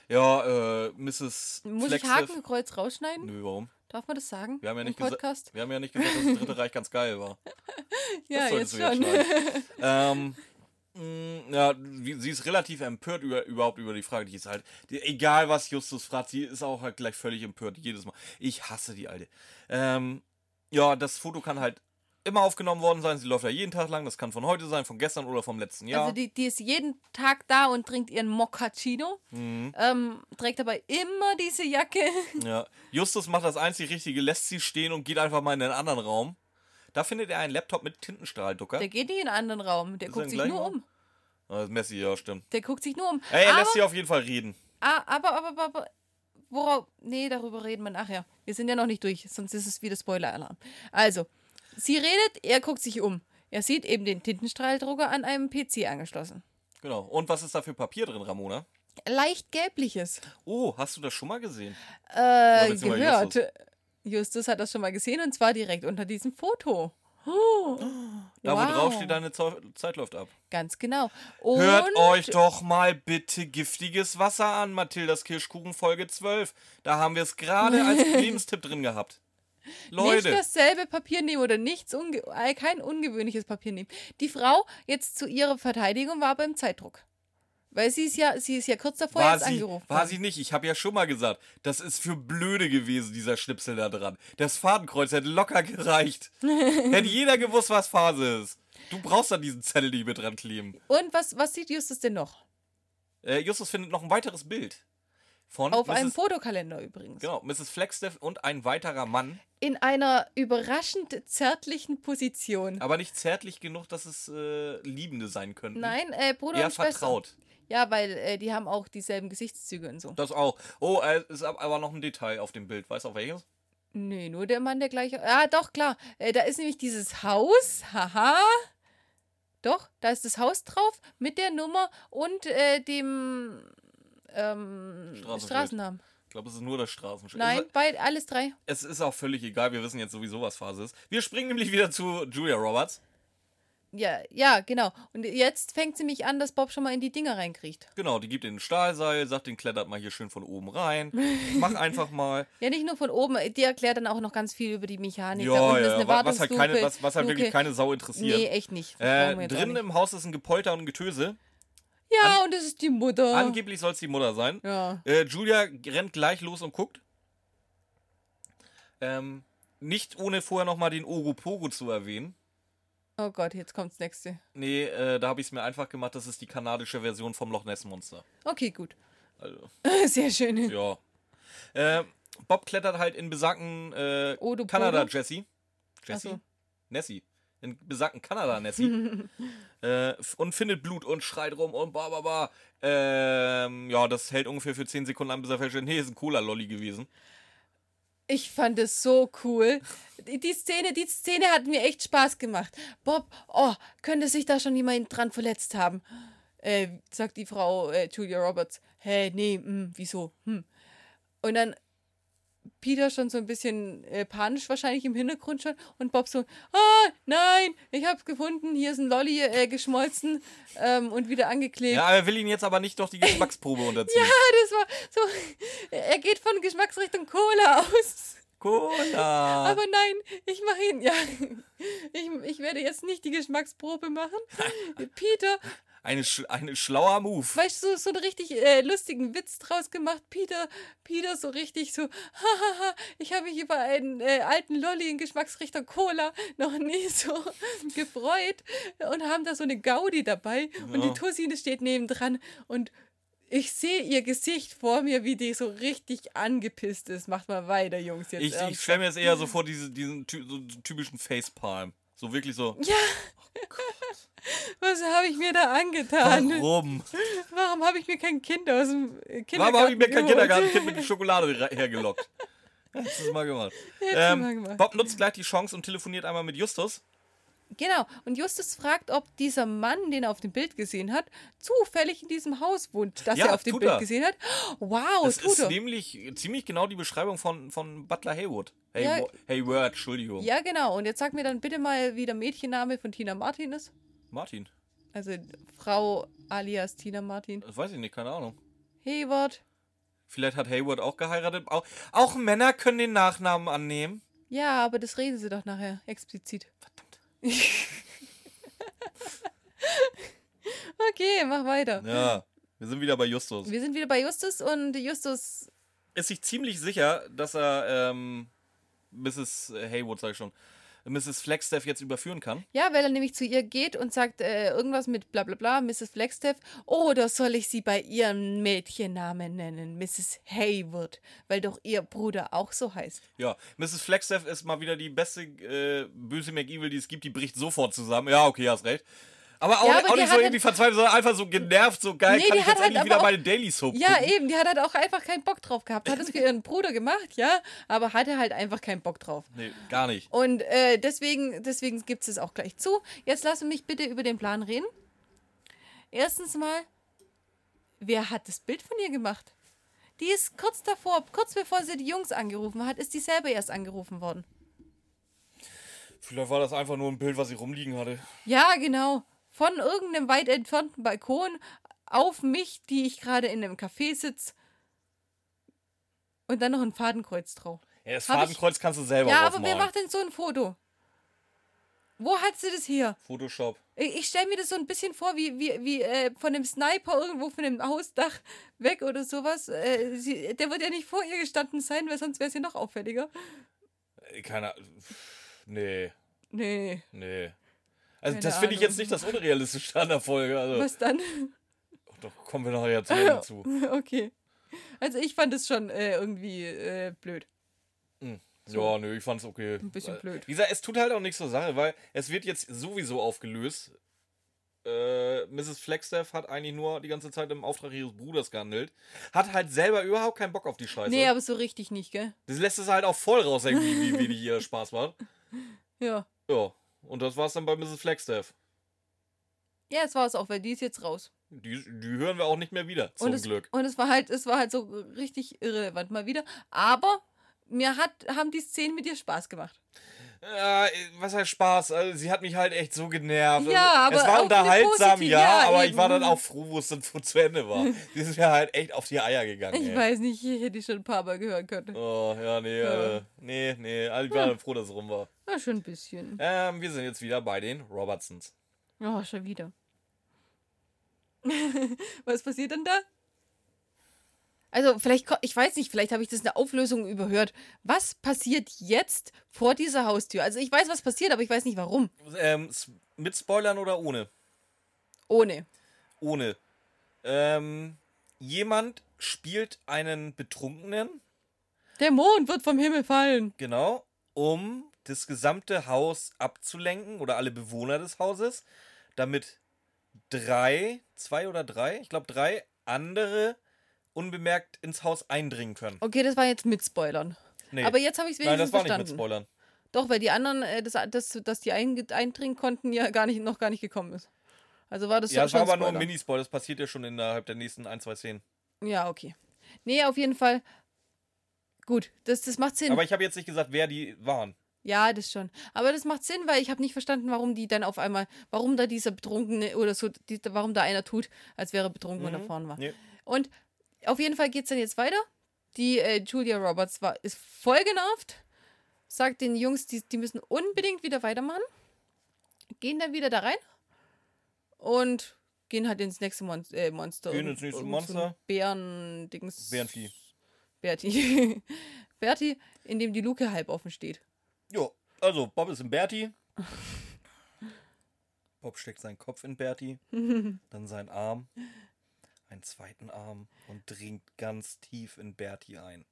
Ja, äh, Mrs. Muss ich Flagstaff. Hakenkreuz rausschneiden? Nö, warum? Darf man das sagen? Wir haben ja nicht Podcast? wir haben ja nicht gesagt, dass das Dritte Reich ganz geil war. Ja, solltest jetzt schon. schneiden. ähm, ja, wie- sie ist relativ empört über, überhaupt über die Frage. Die ist halt, die, egal was Justus fragt, sie ist auch halt gleich völlig empört jedes Mal. Ich hasse die Alte. Ähm, ja, das Foto kann halt immer aufgenommen worden sein. Sie läuft ja jeden Tag lang. Das kann von heute sein, von gestern oder vom letzten Jahr. Also die, die ist jeden Tag da und trinkt ihren Moccacino. Mhm. Ähm, trägt dabei immer diese Jacke. Ja. Justus macht das einzig Richtige, lässt sie stehen und geht einfach mal in einen anderen Raum. Da findet er einen Laptop mit Tintenstrahldrucker. Der geht nicht in einen anderen Raum. Der Ist guckt sich nur Raum? um. Ah, das ist Messi, ja, stimmt. Der guckt sich nur um. Ey, er aber, lässt sie auf jeden Fall reden. ah, aber, aber, aber, aber, worauf, nee, darüber reden wir nachher. Wir sind ja noch nicht durch, sonst ist es wieder Spoiler-Alarm. Also, sie redet, er guckt sich um. Er sieht eben den Tintenstrahldrucker an einem PC angeschlossen. Genau. Und was ist da für Papier drin, Ramona? Leicht gelbliches. Oh, hast du das schon mal gesehen? Äh, gehört. Justus. Hat das schon mal gesehen und zwar direkt unter diesem Foto. Da, wo Wow. drauf steht, deine Zeit läuft ab. Ganz genau. Und Hört euch doch mal bitte giftiges Wasser an, Mathildas Kirschkuchen Folge 12. Da haben wir es gerade als Lebenstipp drin gehabt. nicht Leute, dasselbe Papier nehmen oder nichts unge äh, kein ungewöhnliches Papier nehmen. Die Frau jetzt zu ihrer Verteidigung war beim Zeitdruck. Weil sie ist ja, sie ist ja kurz davor war jetzt sie, angerufen. war sie nicht. Ich habe ja schon mal gesagt, das ist für blöde gewesen, dieser Schnipsel da dran. Das Fadenkreuz hätte locker gereicht. hätte jeder gewusst, was Phase ist. Du brauchst dann diesen Zettel nicht mit dran kleben. Und was, was sieht Justus denn noch? Äh, Justus findet noch ein weiteres Bild. Von Auf Mrs. einem Fotokalender übrigens. Genau, Mrs. Flagstaff und ein weiterer Mann. In einer überraschend zärtlichen Position. Aber nicht zärtlich genug, dass es äh, Liebende sein könnten. Nein, äh, Bruder Eher und Schwester. vertraut. Ja, weil äh, die haben auch dieselben Gesichtszüge und so. Das auch. Oh, äh, ist ab- aber noch ein Detail auf dem Bild. Weißt du, auf welches? Nee, nur der Mann der gleiche. Ja, doch, klar. Äh, da ist nämlich dieses Haus. Haha. Doch, da ist das Haus drauf mit der Nummer und äh, dem ähm. Straßennamen. glaube, es ist nur das Straßenschild. Nein, bei, alles drei. Es ist auch völlig egal, wir wissen jetzt sowieso, was Phase ist. Wir springen nämlich wieder zu Julia Roberts. Ja, ja, genau. Und jetzt fängt sie mich an, dass Bob schon mal in die Dinger reinkriegt. Genau, die gibt den Stahlseil, sagt, den klettert mal hier schön von oben rein. Mach einfach mal. Ja, nicht nur von oben, die erklärt dann auch noch ganz viel über die Mechanik. Da Ja, ist ja, was halt, keine, was, was halt wirklich keine Sau interessiert. Nee, echt nicht. Äh, drinnen im Haus ist ein Gepolter und ein Getöse. Ja, und das ist die Mutter. Angeblich soll es die Mutter sein. ja. Äh, Julia rennt gleich los und guckt. Ähm, nicht ohne vorher nochmal den Ogopogo zu erwähnen. Oh Gott, jetzt kommt's nächste. Nee, äh, da habe ich es mir einfach gemacht. Das ist die kanadische Version vom Loch Ness Monster. Okay, gut. Also, Sehr schön. ja. Äh, Bob klettert halt in besagten äh, Odo Kanada. Jessie? Ach so. Nessie. In besagten Kanada Nessie. äh, und findet Blut und schreit rum und ba ba ba. Ähm, ja, das hält ungefähr für 10 Sekunden an, bis er feststellt, nee, ist ein Cola-Lolli gewesen. Ich fand es so cool. Die, Szene, die Szene hat mir echt Spaß gemacht. Bob, oh, könnte sich da schon jemand dran verletzt haben? Äh, sagt die Frau äh, Julia Roberts. Hä, nee, hm, wieso? Hm. Und dann Peter schon so ein bisschen äh, panisch wahrscheinlich im Hintergrund schon und Bob so, ah, nein, ich hab's gefunden, hier ist ein Lolli äh, geschmolzen ähm, und wieder angeklebt. Ja, er will ihn jetzt aber nicht durch die Geschmacksprobe unterziehen. Ah, das war so, er geht von Geschmacksrichtung Cola aus. Cola! Aber nein, ich mache ihn, ja. Ich, ich werde jetzt nicht die Geschmacksprobe machen. Peter, Eine, sch eine schlauer Move. weißt du, so einen richtig äh, lustigen Witz draus gemacht. Peter, Peter so richtig so, hahaha, ich habe mich über einen äh, alten Lolli in Geschmacksrichtung Cola noch nie so gefreut und haben da so eine Gaudi dabei und Ja. die Tusine steht nebendran und ich sehe ihr Gesicht vor mir, wie die so richtig angepisst ist. Macht mal weiter, Jungs. Jetzt Ich, ich stelle mir jetzt eher so vor, diese, diesen so typischen Facepalm. So wirklich so. Ja. Was habe ich mir da angetan? Warum? Warum habe ich mir kein Kind aus dem Kindergarten Warum habe ich mir kein? Kindergartenkind mit Schokolade hergelockt? Hättest du es mal gemacht. Ähm, mal gemacht. Bob nutzt gleich die Chance und telefoniert einmal mit Justus. Genau. Und Justus fragt, ob dieser Mann, den er auf dem Bild gesehen hat, zufällig in diesem Haus wohnt, das Ja, er auf dem Bild er. gesehen hat. Wow, Das tut ist er. nämlich ziemlich genau die Beschreibung von, von Butler Haywood. Hey, Ja. Word, Entschuldigung. Ja, genau. Und jetzt sag mir dann bitte mal, wie der Mädchenname von Tina Martin ist. Martin. Also Frau alias Tina Martin. Das weiß ich nicht, keine Ahnung. Hayward. Vielleicht hat Hayward auch geheiratet. Auch, auch Männer können den Nachnamen annehmen. Ja, aber das reden sie doch nachher explizit. Okay, mach weiter. Ja, wir sind wieder bei Justus. Wir sind wieder bei Justus und Justus Ist sich ziemlich sicher, dass er ähm, Mrs. Haywood, sag ich schon, Mrs. Flagstaff jetzt überführen kann. Ja, weil er nämlich zu ihr geht und sagt äh, irgendwas mit bla bla bla, Mrs. Flagstaff. Oder soll ich sie bei ihrem Mädchennamen nennen, Mrs. Haywood, weil doch ihr Bruder auch so heißt. Ja, Mrs. Flagstaff ist mal wieder die beste äh, böse McEvil, die es gibt. Die bricht sofort zusammen. Ja, okay, hast recht. Aber auch, Ja, aber auch nicht so halt- irgendwie verzweifelt, sondern einfach so genervt, so geil, Nee, kann ich jetzt halt endlich wieder auch- meine Daily Soap Ja, gucken. eben, die hat halt auch einfach keinen Bock drauf gehabt. Hat es für ihren Bruder gemacht, ja, aber hatte halt einfach keinen Bock drauf. Nee, gar nicht. Und äh, deswegen, deswegen gibt es es auch gleich zu. Jetzt lass mich bitte über den Plan reden. Erstens mal, wer hat das Bild von ihr gemacht? Die ist kurz davor, kurz bevor sie die Jungs angerufen hat, ist die selber erst angerufen worden. Vielleicht war das einfach nur ein Bild, was sie rumliegen hatte. Ja, genau. Von irgendeinem weit entfernten Balkon auf mich, die ich gerade in einem Café sitze. Und dann noch ein Fadenkreuz drauf. Ja, das Hab ich- Fadenkreuz kannst du selber Ja, aber wer macht denn so ein Foto? Wo hat sie das hier? Photoshop. Ich, ich stelle mir das so ein bisschen vor, wie, wie, wie äh, von einem Sniper irgendwo von dem Hausdach weg oder sowas. Äh, sie, der wird ja nicht vor ihr gestanden sein, weil sonst wäre es ja noch auffälliger. Äh, Keine Ahnung. Nee, Nee, nee. Also Keine das finde ich jetzt nicht das Unrealistische an der Folge. Also, was dann? doch, kommen wir nachher zu. dazu. okay. Also ich fand es schon äh, irgendwie äh, blöd. Ja, nö, ich fand's okay. Ein bisschen blöd. Wie gesagt, es tut halt auch nichts zur Sache, weil es wird jetzt sowieso aufgelöst. Äh, Mrs. Flagstaff hat eigentlich nur die ganze Zeit im Auftrag ihres Bruders gehandelt. Hat halt selber überhaupt keinen Bock auf die Scheiße. Nee, aber so richtig nicht, gell? das lässt es halt auch voll raushängen, wie, wie wenig ihr Spaß macht. Ja. Ja, und das war's dann bei Mrs. Flagstaff. Ja, es war es auch, weil die ist jetzt raus. Die, die hören wir auch nicht mehr wieder, zum und es, Glück. Und es war halt, es war halt so richtig irrelevant mal wieder. Aber mir hat, haben die Szenen mit dir Spaß gemacht. Ja, was heißt Spaß? Also, sie hat mich halt echt so genervt. Ja, aber es war unterhaltsam, positive- ja, ja, aber ich eben. war dann auch froh, wo es dann zu Ende war. Die ist mir halt echt auf die Eier gegangen. Ich ey. weiß nicht, ich hätte die schon ein paar Mal hören können. Oh, ja, nee, Ja. Äh, nee, nee. Also ich war dann froh, dass es rum war. Na, schon ein bisschen. Ähm, wir sind jetzt wieder bei den Robertsons. Oh, schon wieder. Was passiert denn da? Also, vielleicht, ich weiß nicht, vielleicht habe ich das in der Auflösung überhört. Was passiert jetzt vor dieser Haustür? Also, ich weiß, was passiert, aber ich weiß nicht warum. Ähm, mit Spoilern oder ohne? Ohne. Ohne. Ähm, jemand spielt einen Betrunkenen, Der Mond wird vom Himmel fallen. genau, um das gesamte Haus abzulenken oder alle Bewohner des Hauses, damit drei, zwei oder drei, ich glaube drei andere unbemerkt ins Haus eindringen können. Okay, das war jetzt mit Spoilern. Nee. Aber jetzt habe ich es Nein, wenigstens das war nicht verstanden. mit Spoilern. Doch, weil die anderen, äh, das, das, dass die ein, eindringen konnten, ja gar nicht, noch gar nicht gekommen ist. Also war das Ja, schon war aber nur ein Spoiler. Minispoiler, das passiert ja schon innerhalb der nächsten ein, zwei Szenen. Ja, okay. Nee, auf jeden Fall. Gut, das, das macht Sinn. Aber ich habe jetzt nicht gesagt, wer die waren. Ja, das schon. Aber das macht Sinn, weil ich habe nicht verstanden, warum die dann auf einmal, warum da dieser Betrunkene oder so, die, warum da einer tut, als wäre betrunken und da vorne war. Nee. Und auf jeden Fall geht es dann jetzt weiter. Die äh, Julia Roberts war, ist voll genervt, sagt den Jungs, die, die müssen unbedingt wieder weitermachen, gehen dann wieder da rein und gehen halt ins nächste Mon äh, Monster. Gehen ins nächste Monster. Bären-Dings. Bärenvieh. Berti. Berti, in dem die Luke halb offen steht. Jo, also Bob ist in Berti. Bob steckt seinen Kopf in Berti, dann seinen Arm, einen zweiten Arm und dringt ganz tief in Berti ein.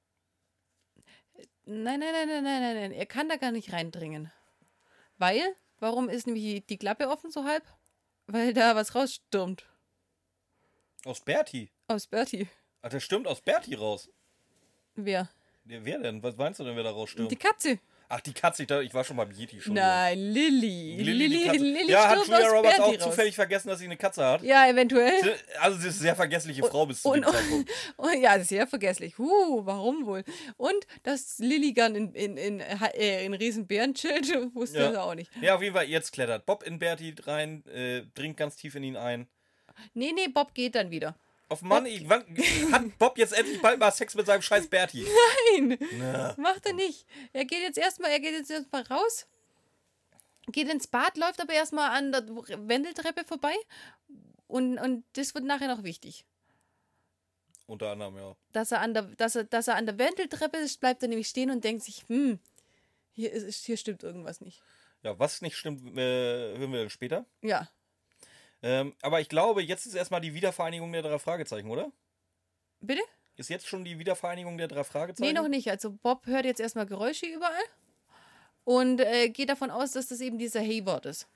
Nein, nein, nein, nein, nein, nein, nein. Er kann da gar nicht reindringen. Weil, warum ist nämlich die- Klappe offen so halb? Weil da was rausstürmt. Aus Berti? Aus Berti. Ach, der stürmt aus Berti raus. Wer? Wer denn? Was meinst du denn, wer da rausstürmt? Die Katze. Ach, die Katze, ich, dachte, ich war schon beim Yeti schon. Nein, Lilly. Lilly, Lilly. Lilly ja, hat Julia Roberts auch raus. zufällig vergessen, dass sie eine Katze hat? Ja, eventuell. Also, sie ist eine sehr vergessliche Frau bis zu und- dem Zeitpunkt. Oh, ja, sehr vergesslich. Huh, warum wohl? Und dass Lilligan in, in, in, äh, in Riesenbären chillt, wusste Ja. er auch nicht. Ja, auf jeden Fall, jetzt klettert Bob in Berti rein, äh, dringt ganz tief in ihn ein. Nee, nee, Bob geht dann wieder. Auf Mann, ich, wann, hat Bob jetzt endlich bald mal Sex mit seinem scheiß Berti? Nein, Na. macht er nicht. Er geht jetzt erstmal, er geht jetzt erstmal raus, geht ins Bad, läuft aber erstmal an der Wendeltreppe vorbei. Und, und das wird nachher noch wichtig. Unter anderem, ja. Dass er, an der, dass, er, dass er an der Wendeltreppe ist, bleibt er nämlich stehen und denkt sich, hm, hier, ist, hier stimmt irgendwas nicht. Ja, was nicht stimmt, äh, hören wir dann später. Ja. Ähm, aber ich glaube, jetzt ist erstmal die Wiedervereinigung der drei Fragezeichen, oder? Bitte? Ist jetzt schon die Wiedervereinigung der drei Fragezeichen? Nee, noch nicht. Also Bob hört jetzt erstmal Geräusche überall und äh, geht davon aus, dass das eben dieser Hayward ist.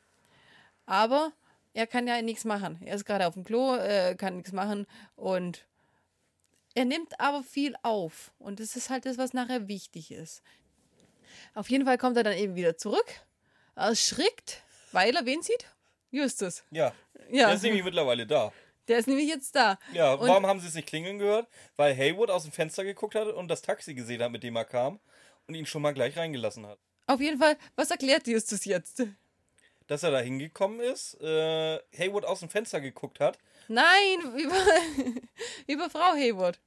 Aber er kann ja nichts machen. Er ist gerade auf dem Klo, äh, kann nichts machen und er nimmt aber viel auf. Und das ist halt das, was nachher wichtig ist. Auf jeden Fall kommt er dann eben wieder zurück, erschrickt, weil er wen sieht? Justus. Ja. Ja, Der ist nämlich mittlerweile da. der ist nämlich jetzt da. Ja, Und- warum haben sie es nicht klingeln gehört? Weil Haywood aus dem Fenster geguckt hat und das Taxi gesehen hat, mit dem er kam und ihn schon mal gleich reingelassen hat. Auf jeden Fall, was erklärt Justus jetzt? Dass er da hingekommen ist, äh, Haywood aus dem Fenster geguckt hat. Nein, über, über Frau Hayward.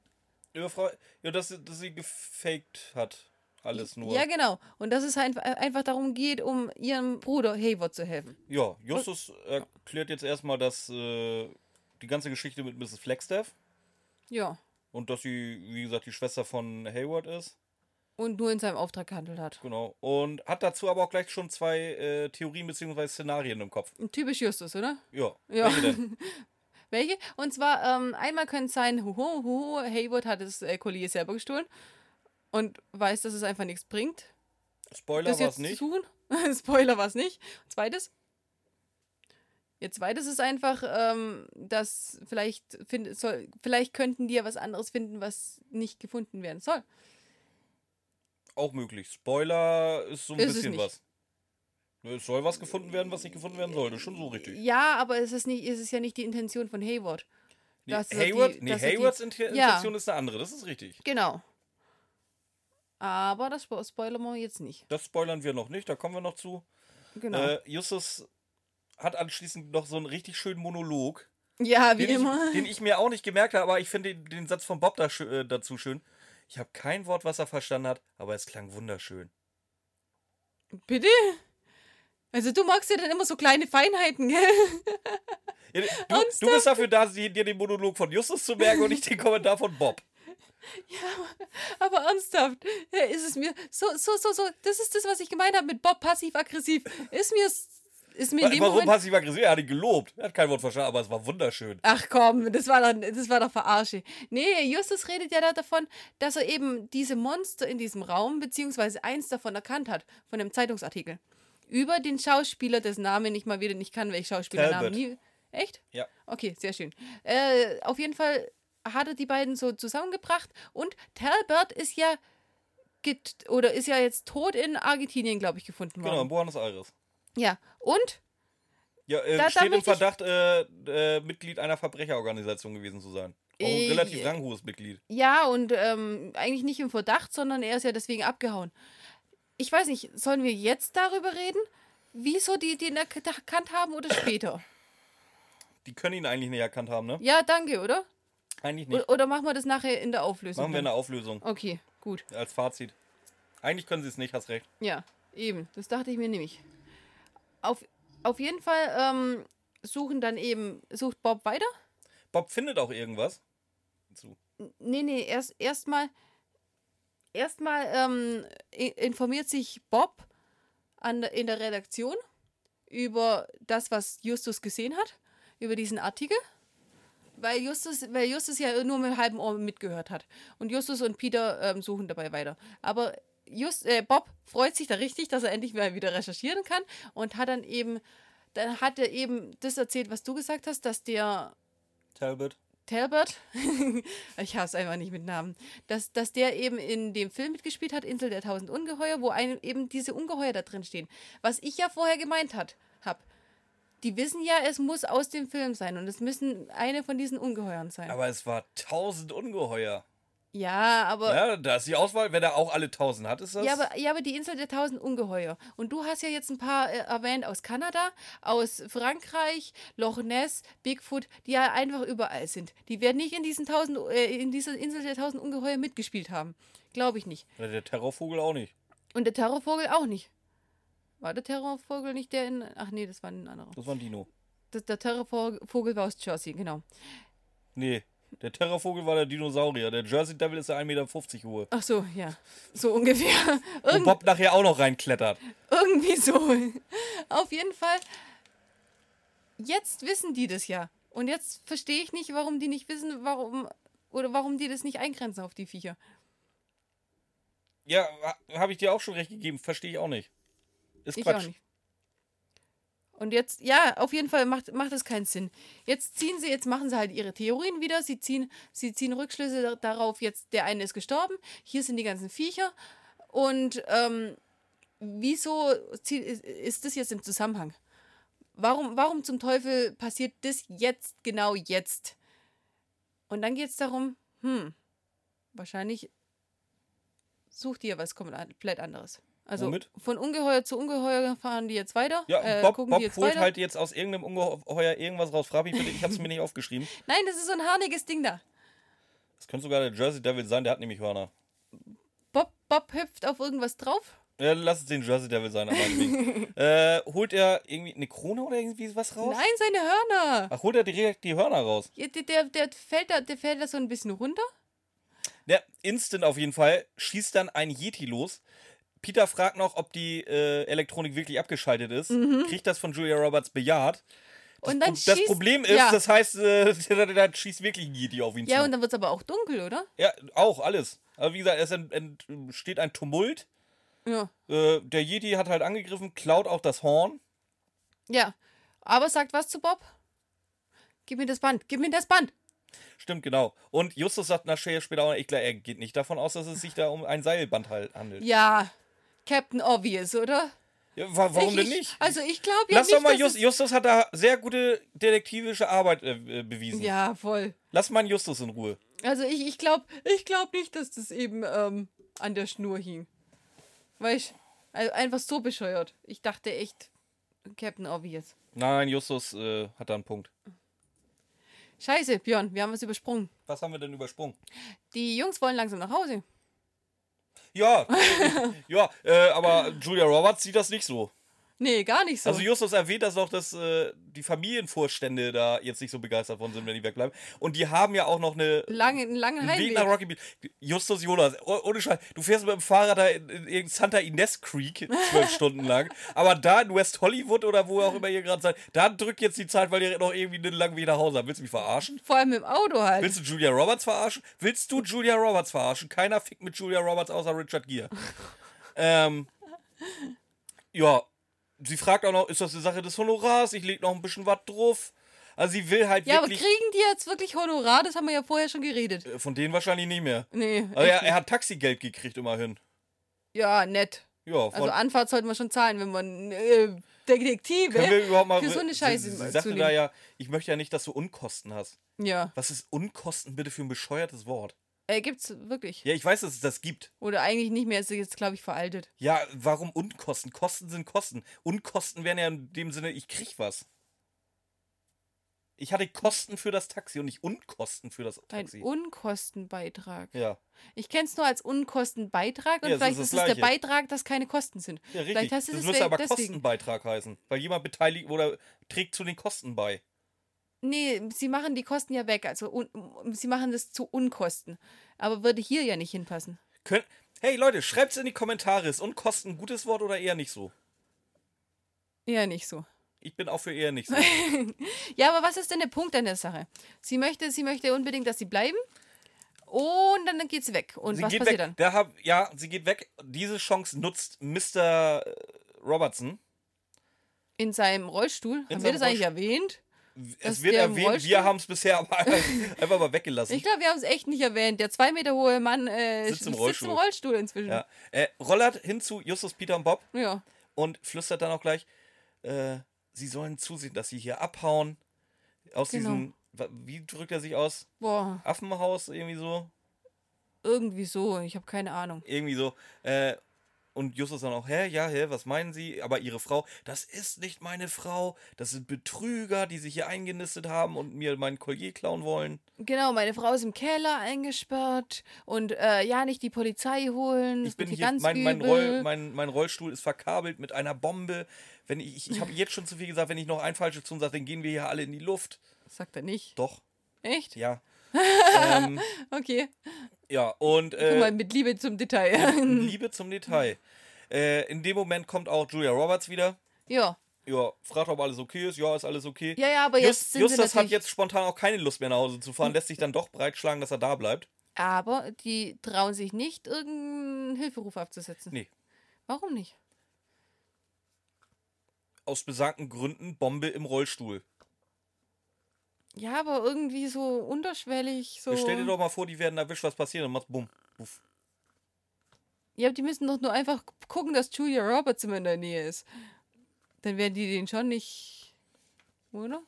Über Frau, ja, dass, sie- dass sie gefaked hat. Alles nur. Ja, genau. Und dass es halt einfach darum geht, um ihrem Bruder Hayward zu helfen. Ja, Justus erklärt jetzt erstmal, dass äh, die ganze Geschichte mit Mrs. Flagstaff Ja. und dass sie, wie gesagt, die Schwester von Hayward ist. Und nur in seinem Auftrag gehandelt hat. Genau. Und hat dazu aber auch gleich schon zwei äh, Theorien bzw. Szenarien im Kopf. Typisch Justus, oder? Ja. Ja. Welche denn? Welche? Und zwar, ähm, einmal könnte es sein, huhu, huhu, Hayward hat das äh, Collier selber gestohlen und weiß, dass es einfach nichts bringt. Spoiler war es nicht. Spoiler war es nicht. Zweites. Ihr zweites ist einfach, ähm, dass vielleicht, find, soll, vielleicht könnten die ja was anderes finden, was nicht gefunden werden soll. Auch möglich. Spoiler ist so ein Ist bisschen was. Es soll was gefunden werden, was nicht gefunden werden sollte. Schon so richtig. Ja, aber es ist, nicht, es ist ja nicht die Intention von Hayward. Nee, Hayward, die- nee, ist die- Haywards Inten- Ja. Intention ist eine andere, das ist richtig. Genau. Aber das spo- spoilern wir jetzt nicht. Das spoilern wir noch nicht, da kommen wir noch zu. Genau. Äh, Justus hat anschließend noch so einen richtig schönen Monolog, ja, wie den immer. ich, den ich mir auch nicht gemerkt habe, aber ich finde den, den Satz von Bob da, äh, dazu schön. Ich habe kein Wort, was er verstanden hat, aber es klang wunderschön. Bitte? Also du magst ja dann immer so kleine Feinheiten, gell? Ja, Du, du bist dafür da, dir den Monolog von Justus zu merken und nicht den Kommentar von Bob. Aber ernsthaft, ja, ist es mir so, so, so, so, das ist das, was ich gemeint habe mit Bob passiv-aggressiv. Ist mir, ist mir Warum Moment... passiv-aggressiv? Er hat ihn gelobt. Er hat kein Wort verstanden, aber es war wunderschön. Ach komm, das war doch, das war doch Verarsche. Nee, Justus redet ja da davon, dass er eben diese Monster in diesem Raum, beziehungsweise eins davon erkannt hat, von einem Zeitungsartikel. Über den Schauspieler, dessen Namen ich mal wieder nicht kann, weil ich Schauspielernamen Talbot. nie. Echt? Ja. Okay, sehr schön. Äh, auf jeden Fall hat er die beiden so zusammengebracht und Talbot ist ja get oder ist ja jetzt tot in Argentinien, glaube ich, gefunden Genau, in worden. Buenos Aires. Ja. Und Ja, äh, Da- steht im Verdacht, äh, äh, Mitglied einer Verbrecherorganisation gewesen zu sein. Auch ein Äh, relativ ranghohes Mitglied. Ja, und ähm, eigentlich nicht im Verdacht, sondern er ist ja deswegen abgehauen. Ich weiß nicht, sollen wir jetzt darüber reden? Wieso die den erk- erkannt haben oder später? Die können ihn eigentlich nicht erkannt haben, ne? Ja, danke, oder? Eigentlich nicht. Oder machen wir das nachher in der Auflösung? Machen wir dann? eine Auflösung Okay, gut. als Fazit. Eigentlich können sie es nicht, hast recht. Ja, eben. Das dachte ich mir nämlich. Auf, auf jeden Fall ähm, suchen dann eben, sucht Bob weiter? Bob findet auch irgendwas. Zu. Nee, nee, erst erstmal erstmal ähm, informiert sich Bob an, der- in der Redaktion über das, was Justus gesehen hat, über diesen Artikel. Weil Justus, weil Justus ja nur mit halbem Ohr mitgehört hat. Und Justus und Peter ähm, suchen dabei weiter. Aber Just, äh, Bob freut sich da richtig, dass er endlich mal wieder recherchieren kann und hat dann eben, dann hat er eben das erzählt, was du gesagt hast, dass der Talbot. Talbot, ich hasse einfach nicht mit Namen, dass, dass der eben in dem Film mitgespielt hat, Insel der tausend Ungeheuer, wo ein, eben diese Ungeheuer da drin stehen. Was ich ja vorher gemeint hat, hab. Die wissen ja, es muss aus dem Film sein und es müssen eine von diesen Ungeheuern sein. Aber es war tausend Ungeheuer. ja, aber. Ja, da ist die Auswahl, wenn er auch alle tausend hat, ist das. Ja aber, ja, aber die Insel der tausend Ungeheuer. Und du hast ja jetzt ein paar äh, erwähnt aus Kanada, aus Frankreich, Loch Ness, Bigfoot, die ja einfach überall sind. Die werden nicht in, diesen tausend, äh, in dieser Insel der tausend Ungeheuer mitgespielt haben. Glaube ich nicht. Der Terrorvogel auch nicht. Und der Terrorvogel auch nicht. War der Terrorvogel nicht der in. Ach nee, das war ein anderer. Das war ein Dino. Das, der Terrorvogel war aus Jersey, genau. Nee, der Terrorvogel war der Dinosaurier. Der Jersey Devil ist der 1,50 Meter hohe. Ach so, ja. So ungefähr. Irgend, Bob nachher auch noch reinklettert. Irgendwie so. Auf jeden Fall. Jetzt wissen die das ja. Und jetzt verstehe ich nicht, warum die nicht wissen, warum. Oder warum die das nicht eingrenzen auf die Viecher. Ja, habe ich dir auch schon recht gegeben. Verstehe ich auch nicht. Ist Ich Quatsch. auch nicht. Und jetzt, ja, auf jeden Fall macht, macht es keinen Sinn. Jetzt ziehen sie, jetzt machen sie halt ihre Theorien wieder. Sie ziehen, sie ziehen Rückschlüsse da- darauf, jetzt der eine ist gestorben, hier sind die ganzen Viecher. Und ähm, wieso ist das jetzt im Zusammenhang? Warum, warum zum Teufel passiert das jetzt, genau jetzt? Und dann geht es darum, hm, wahrscheinlich sucht ihr was komplett anderes. Also Womit? von Ungeheuer zu Ungeheuer fahren die jetzt weiter. Ja, äh, Bob, gucken Bob holt weiter. halt jetzt aus irgendeinem Ungeheuer irgendwas raus. Frag mich bitte, ich habe es mir nicht aufgeschrieben. Nein, das ist so ein harniges Ding da. Das könnte sogar der Jersey Devil sein, der hat nämlich Hörner. Bob, Bob hüpft auf irgendwas drauf. Ja, lass es den Jersey Devil sein, äh, holt er irgendwie eine Krone oder irgendwie was raus? Nein, seine Hörner. Ach, holt er direkt die Hörner raus. Ja, Der, der, der, fällt da, der fällt da so ein bisschen runter. Der instant auf jeden Fall schießt dann ein Yeti los. Peter fragt noch, ob die äh, Elektronik wirklich abgeschaltet ist. Kriegt das von Julia Roberts bejaht. Das, Mhm. Und dann Pro- das schießt- Problem ist, ja. das heißt, äh, da schießt wirklich ein Yeti auf ihn Ja, zu. und dann wird es aber auch dunkel, oder? ja, auch alles. Aber wie gesagt, es ent- entsteht ein Tumult. Ja. Äh, der Yeti hat halt angegriffen, klaut auch das Horn. Ja. Aber sagt was zu Bob? Gib mir das Band, gib mir das Band. Stimmt, genau. Und Justus sagt nachher später auch, ich glaube, er geht nicht davon aus, dass es sich da um ein Seilband halt handelt. Ja. Captain Obvious, oder? Ja, wa warum ich, denn ich- nicht? Also ich glaube ja Lass nicht, doch mal Just, Justus hat da sehr gute detektivische Arbeit äh, bewiesen. Ja, voll. Lass mal Justus in Ruhe. Also ich, ich glaube ich glaub nicht, dass das eben ähm, an der Schnur hing. Weißt also einfach so bescheuert. Ich dachte echt, Captain Obvious. Nein, Justus äh, hat da einen Punkt. Scheiße, Björn, wir haben was übersprungen. Was haben wir denn übersprungen? Die Jungs wollen langsam nach Hause. Ja, ja, äh, aber Julia Roberts sieht das nicht so. Nee, gar nicht so. Also Justus erwähnt das auch, dass äh, die Familienvorstände da jetzt nicht so begeistert von sind, wenn die wegbleiben. Und die haben ja auch noch eine Lange, einen langen einen Weg nach. Rocky Beach. Justus Jonas, oh- ohne Scheiß, du fährst mit dem Fahrrad da in, in, in Santa Ines Creek zwölf Stunden lang. Aber da in West Hollywood oder wo auch immer ihr gerade seid, da drückt jetzt die Zeit, weil ihr noch irgendwie einen langen Weg nach Hause habt. Willst du mich verarschen? Vor allem im Auto halt. Willst du Julia Roberts verarschen? Willst du Julia Roberts verarschen? Keiner fickt mit Julia Roberts außer Richard Gere. ähm, ja, sie fragt auch noch, ist das eine Sache des Honorars? Ich leg noch ein bisschen was drauf. Also sie will halt ja, aber wirklich... kriegen die jetzt wirklich Honorar? Das haben wir ja vorher schon geredet. Äh, Von denen wahrscheinlich nicht mehr. Nee. Aber echt er, er hat Taxigeld gekriegt immerhin. ja, nett. Ja, Also Anfahrt sollten wir schon zahlen, wenn man äh, Detektive können wir überhaupt mal... für so eine Scheiße Sie, sie sagte da ja, ich möchte ja nicht, dass du Unkosten hast. Ja. Was ist Unkosten bitte für ein bescheuertes Wort? Äh, gibt's wirklich. Ja, ich weiß, dass es das gibt. Oder eigentlich nicht mehr, ist jetzt, glaube ich, veraltet. Ja, warum Unkosten? Kosten sind Kosten. Unkosten wären ja in dem Sinne, ich krieg was. Ich hatte Kosten für das Taxi und nicht Unkosten für das Ein Taxi. Unkostenbeitrag. ja. Ich kenne es nur als Unkostenbeitrag und Ja, vielleicht ist es der. Beitrag, dass keine Kosten sind. ja, richtig. Vielleicht hast du das das müsste aber deswegen. Kostenbeitrag heißen. Weil jemand beteiligt oder trägt zu den Kosten bei. Nee, sie machen die Kosten ja weg. Also un, sie machen das zu Unkosten. Aber würde hier ja nicht hinpassen. Könnt, hey Leute, schreibt's in die Kommentare. Ist Unkosten ein gutes Wort oder eher nicht so? Eher nicht so. Ich bin auch für eher nicht so. Ja, aber was ist denn der Punkt an der Sache? Sie möchte, sie möchte unbedingt, dass sie bleiben. Und dann geht sie weg. Und sie was geht passiert weg. dann? Da hab, ja, sie geht weg. Diese Chance nutzt Mr. Robertson. In seinem Rollstuhl. Haben wir das eigentlich erwähnt? Es wird erwähnt, Rollstuhl- wir haben es bisher aber einfach mal weggelassen. Ich glaube, wir haben es echt nicht erwähnt. Der zwei Meter hohe Mann äh, Sitzt im sitzt Rollstuhl. im Rollstuhl inzwischen. ja. äh, rollert hin zu Justus, Peter und Bob ja. und flüstert dann auch gleich, äh, sie sollen zusehen, dass sie hier abhauen. Aus Genau. diesem, wie drückt er sich aus? Boah, Affenhaus, irgendwie so. irgendwie so. Ich habe keine Ahnung. Irgendwie so. Und Justus dann auch, hä, ja, hä, was meinen Sie? Aber Ihre Frau, das ist nicht meine Frau. Das sind Betrüger, die sich hier eingenistet haben und mir mein Collier klauen wollen. Genau, meine Frau ist im Keller eingesperrt und äh, ja, nicht die Polizei holen. Ich bin hier, ganz mein, mein. Roll, mein, mein Rollstuhl ist verkabelt mit einer Bombe. Wenn ich ich, ich habe jetzt schon zu viel gesagt, wenn ich noch ein falsches tun sage, dann gehen wir hier alle in die Luft. Sagt er nicht. Doch, Echt? ja. ähm, Okay. Ja, und Guck mal, äh, mit Liebe zum Detail. Liebe zum Detail. Äh, in dem Moment kommt auch Julia Roberts wieder. ja. Ja, fragt, ob alles okay ist. Ja, ist alles okay. Ja, ja, aber jetzt Just, sind Justus hat jetzt spontan auch keine Lust mehr nach Hause zu fahren, lässt sich dann doch breitschlagen, dass er da bleibt. Aber die trauen sich nicht, irgendeinen Hilferuf abzusetzen. Nee. Warum nicht? Aus besagten Gründen Bombe im Rollstuhl. Ja, aber irgendwie so unterschwellig, so... Stell dir doch mal vor, die werden erwischt, was passiert, dann macht bumm. Puff. Ja, die müssen doch nur einfach gucken, dass Julia Roberts immer in der Nähe ist. Dann werden die den schon nicht... Oder?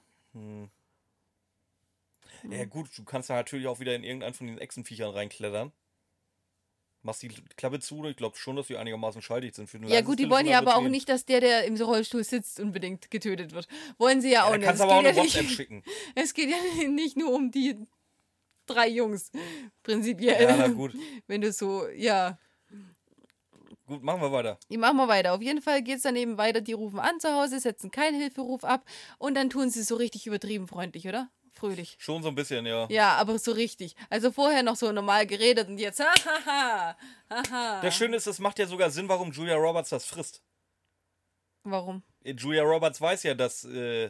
Ja gut, du kannst ja natürlich auch wieder in irgendeinen von den Echsenviechern reinklettern. Machst die Klappe zu, ich glaube schon, dass die einigermaßen schalldicht sind. Für Ja gut, die wollen ja aber auch nicht, dass der, der im Rollstuhl sitzt, unbedingt getötet wird. Wollen sie ja auch gehen. nicht. Ja, dann kannst Es du aber auch eine ja WhatsApp nicht, schicken. Es geht ja nicht nur um die drei Jungs, prinzipiell. Ja, na gut. Wenn du so, ja. Gut, machen wir weiter. Die machen wir weiter. Auf jeden Fall geht es dann eben weiter. Die rufen an zu Hause, setzen keinen Hilferuf ab und dann tun sie so richtig übertrieben freundlich, oder? Fröhlich. Schon so ein bisschen, ja. Ja, aber so richtig. Also vorher noch so normal geredet und jetzt, hahaha, haha. Das Schöne ist, es macht ja sogar Sinn, warum Julia Roberts das frisst. Warum? Äh, Julia Roberts weiß ja, dass äh,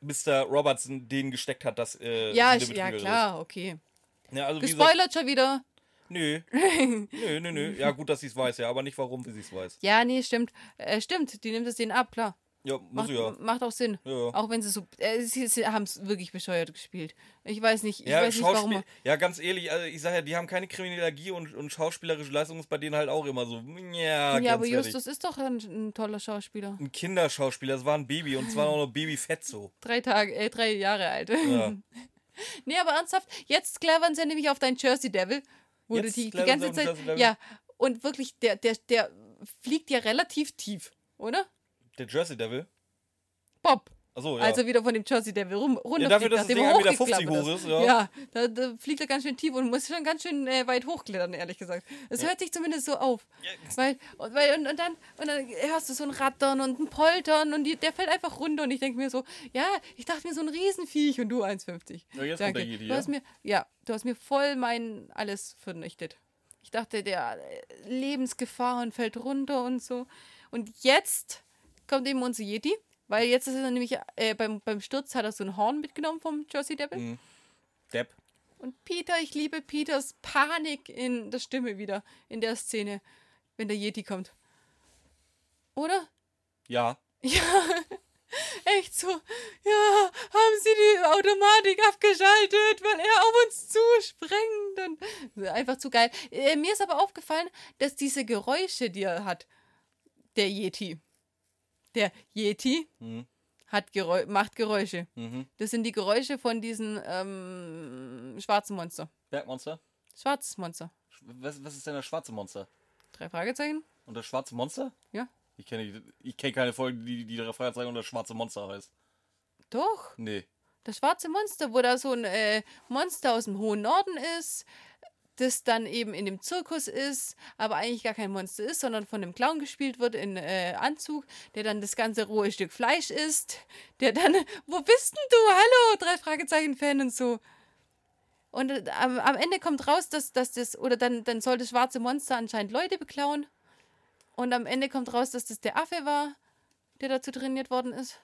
Mr. Robertson den gesteckt hat, dass äh, Ja, ich, ja klar, okay. Ist. Ja, also wie Gespoilert schon wieder. nö. nö, nö, nö. Ja, gut, dass sie es weiß, ja, aber nicht warum sie es weiß. Ja, nee, stimmt. Äh, stimmt, die nimmt es denen ab, klar. Ja, muss Macht, ja. macht auch Sinn. Ja, ja. Auch wenn sie so. Äh, sie sie haben es wirklich bescheuert gespielt. Ich weiß nicht, ich Ja, weiß nicht warum. Ja, ganz ehrlich, also ich sage ja, die haben keine Kriminologie und, und schauspielerische Leistung ist bei denen halt auch immer so. Ja, Ja, aber ehrlich. Justus ist doch ein, ein toller Schauspieler. Ein Kinderschauspieler, das war ein Baby und zwar auch noch Babyfett so. Drei Tage, äh, drei Jahre alt. Ja. nee, aber ernsthaft, jetzt clevern sie nämlich auf deinen Jersey Devil, du die, die ganze Zeit. Ja, und wirklich, der, der, der fliegt ja relativ tief, oder? Der Jersey Devil? Bob. Achso, ja. Also wieder von dem Jersey Devil rum, runterfliegt, dafür, dass das Ding er 1,50 Meter hochgeklappert hoch ist. ja. Ja, da, da fliegt er ganz schön tief und muss schon ganz schön äh, weit hochklettern, ehrlich gesagt. Es hört sich zumindest so auf. Weil, und, weil, und, und, dann, und dann hörst du so ein Rattern und ein Poltern und die, der fällt einfach runter und ich denke mir so, ja, ich dachte mir so ein Riesenviech und du 1,50. Ja, jetzt kommt Danke. der Yeti, du ja? hast mir, ja, du hast mir voll mein alles vernichtet. Ich dachte, der äh, Lebensgefahr und fällt runter und so. Und jetzt kommt eben unser Yeti, weil jetzt ist er nämlich, äh, beim, beim Sturz hat er so ein Horn mitgenommen vom Jersey Devil. Mhm. Depp. Und Peter, ich liebe Peters Panik in der Stimme wieder, in der Szene, wenn der Yeti kommt. Oder? Ja. Ja, echt so. Ja, haben Sie die Automatik abgeschaltet, weil er auf uns zuspringt. Und einfach zu geil. Äh, mir ist aber aufgefallen, dass diese Geräusche, die er hat, der Yeti, der Yeti Mhm. hat Geräu macht Geräusche. Mhm. Das sind die Geräusche von diesen ähm, schwarzen Monster. Bergmonster? Schwarzes Monster. Was, was ist denn das schwarze Monster? Drei Fragezeichen? Und das schwarze Monster? Ja. Ich kenne ich kenn keine Folge, die die drei Fragezeichen und das schwarze Monster heißt. Doch. Nee. Das schwarze Monster, wo da so ein äh, Monster aus dem hohen Norden ist, das dann eben in dem Zirkus ist, aber eigentlich gar kein Monster ist, sondern von einem Clown gespielt wird in äh, Anzug, der dann das ganze rohe Stück Fleisch isst, der dann, wo bist denn du? Hallo, drei Fragezeichen-Fan und so. Und äh, am, am Ende kommt raus, dass, dass das, oder dann, dann soll das schwarze Monster anscheinend Leute beklauen. Und am Ende kommt raus, dass das der Affe war, der dazu trainiert worden ist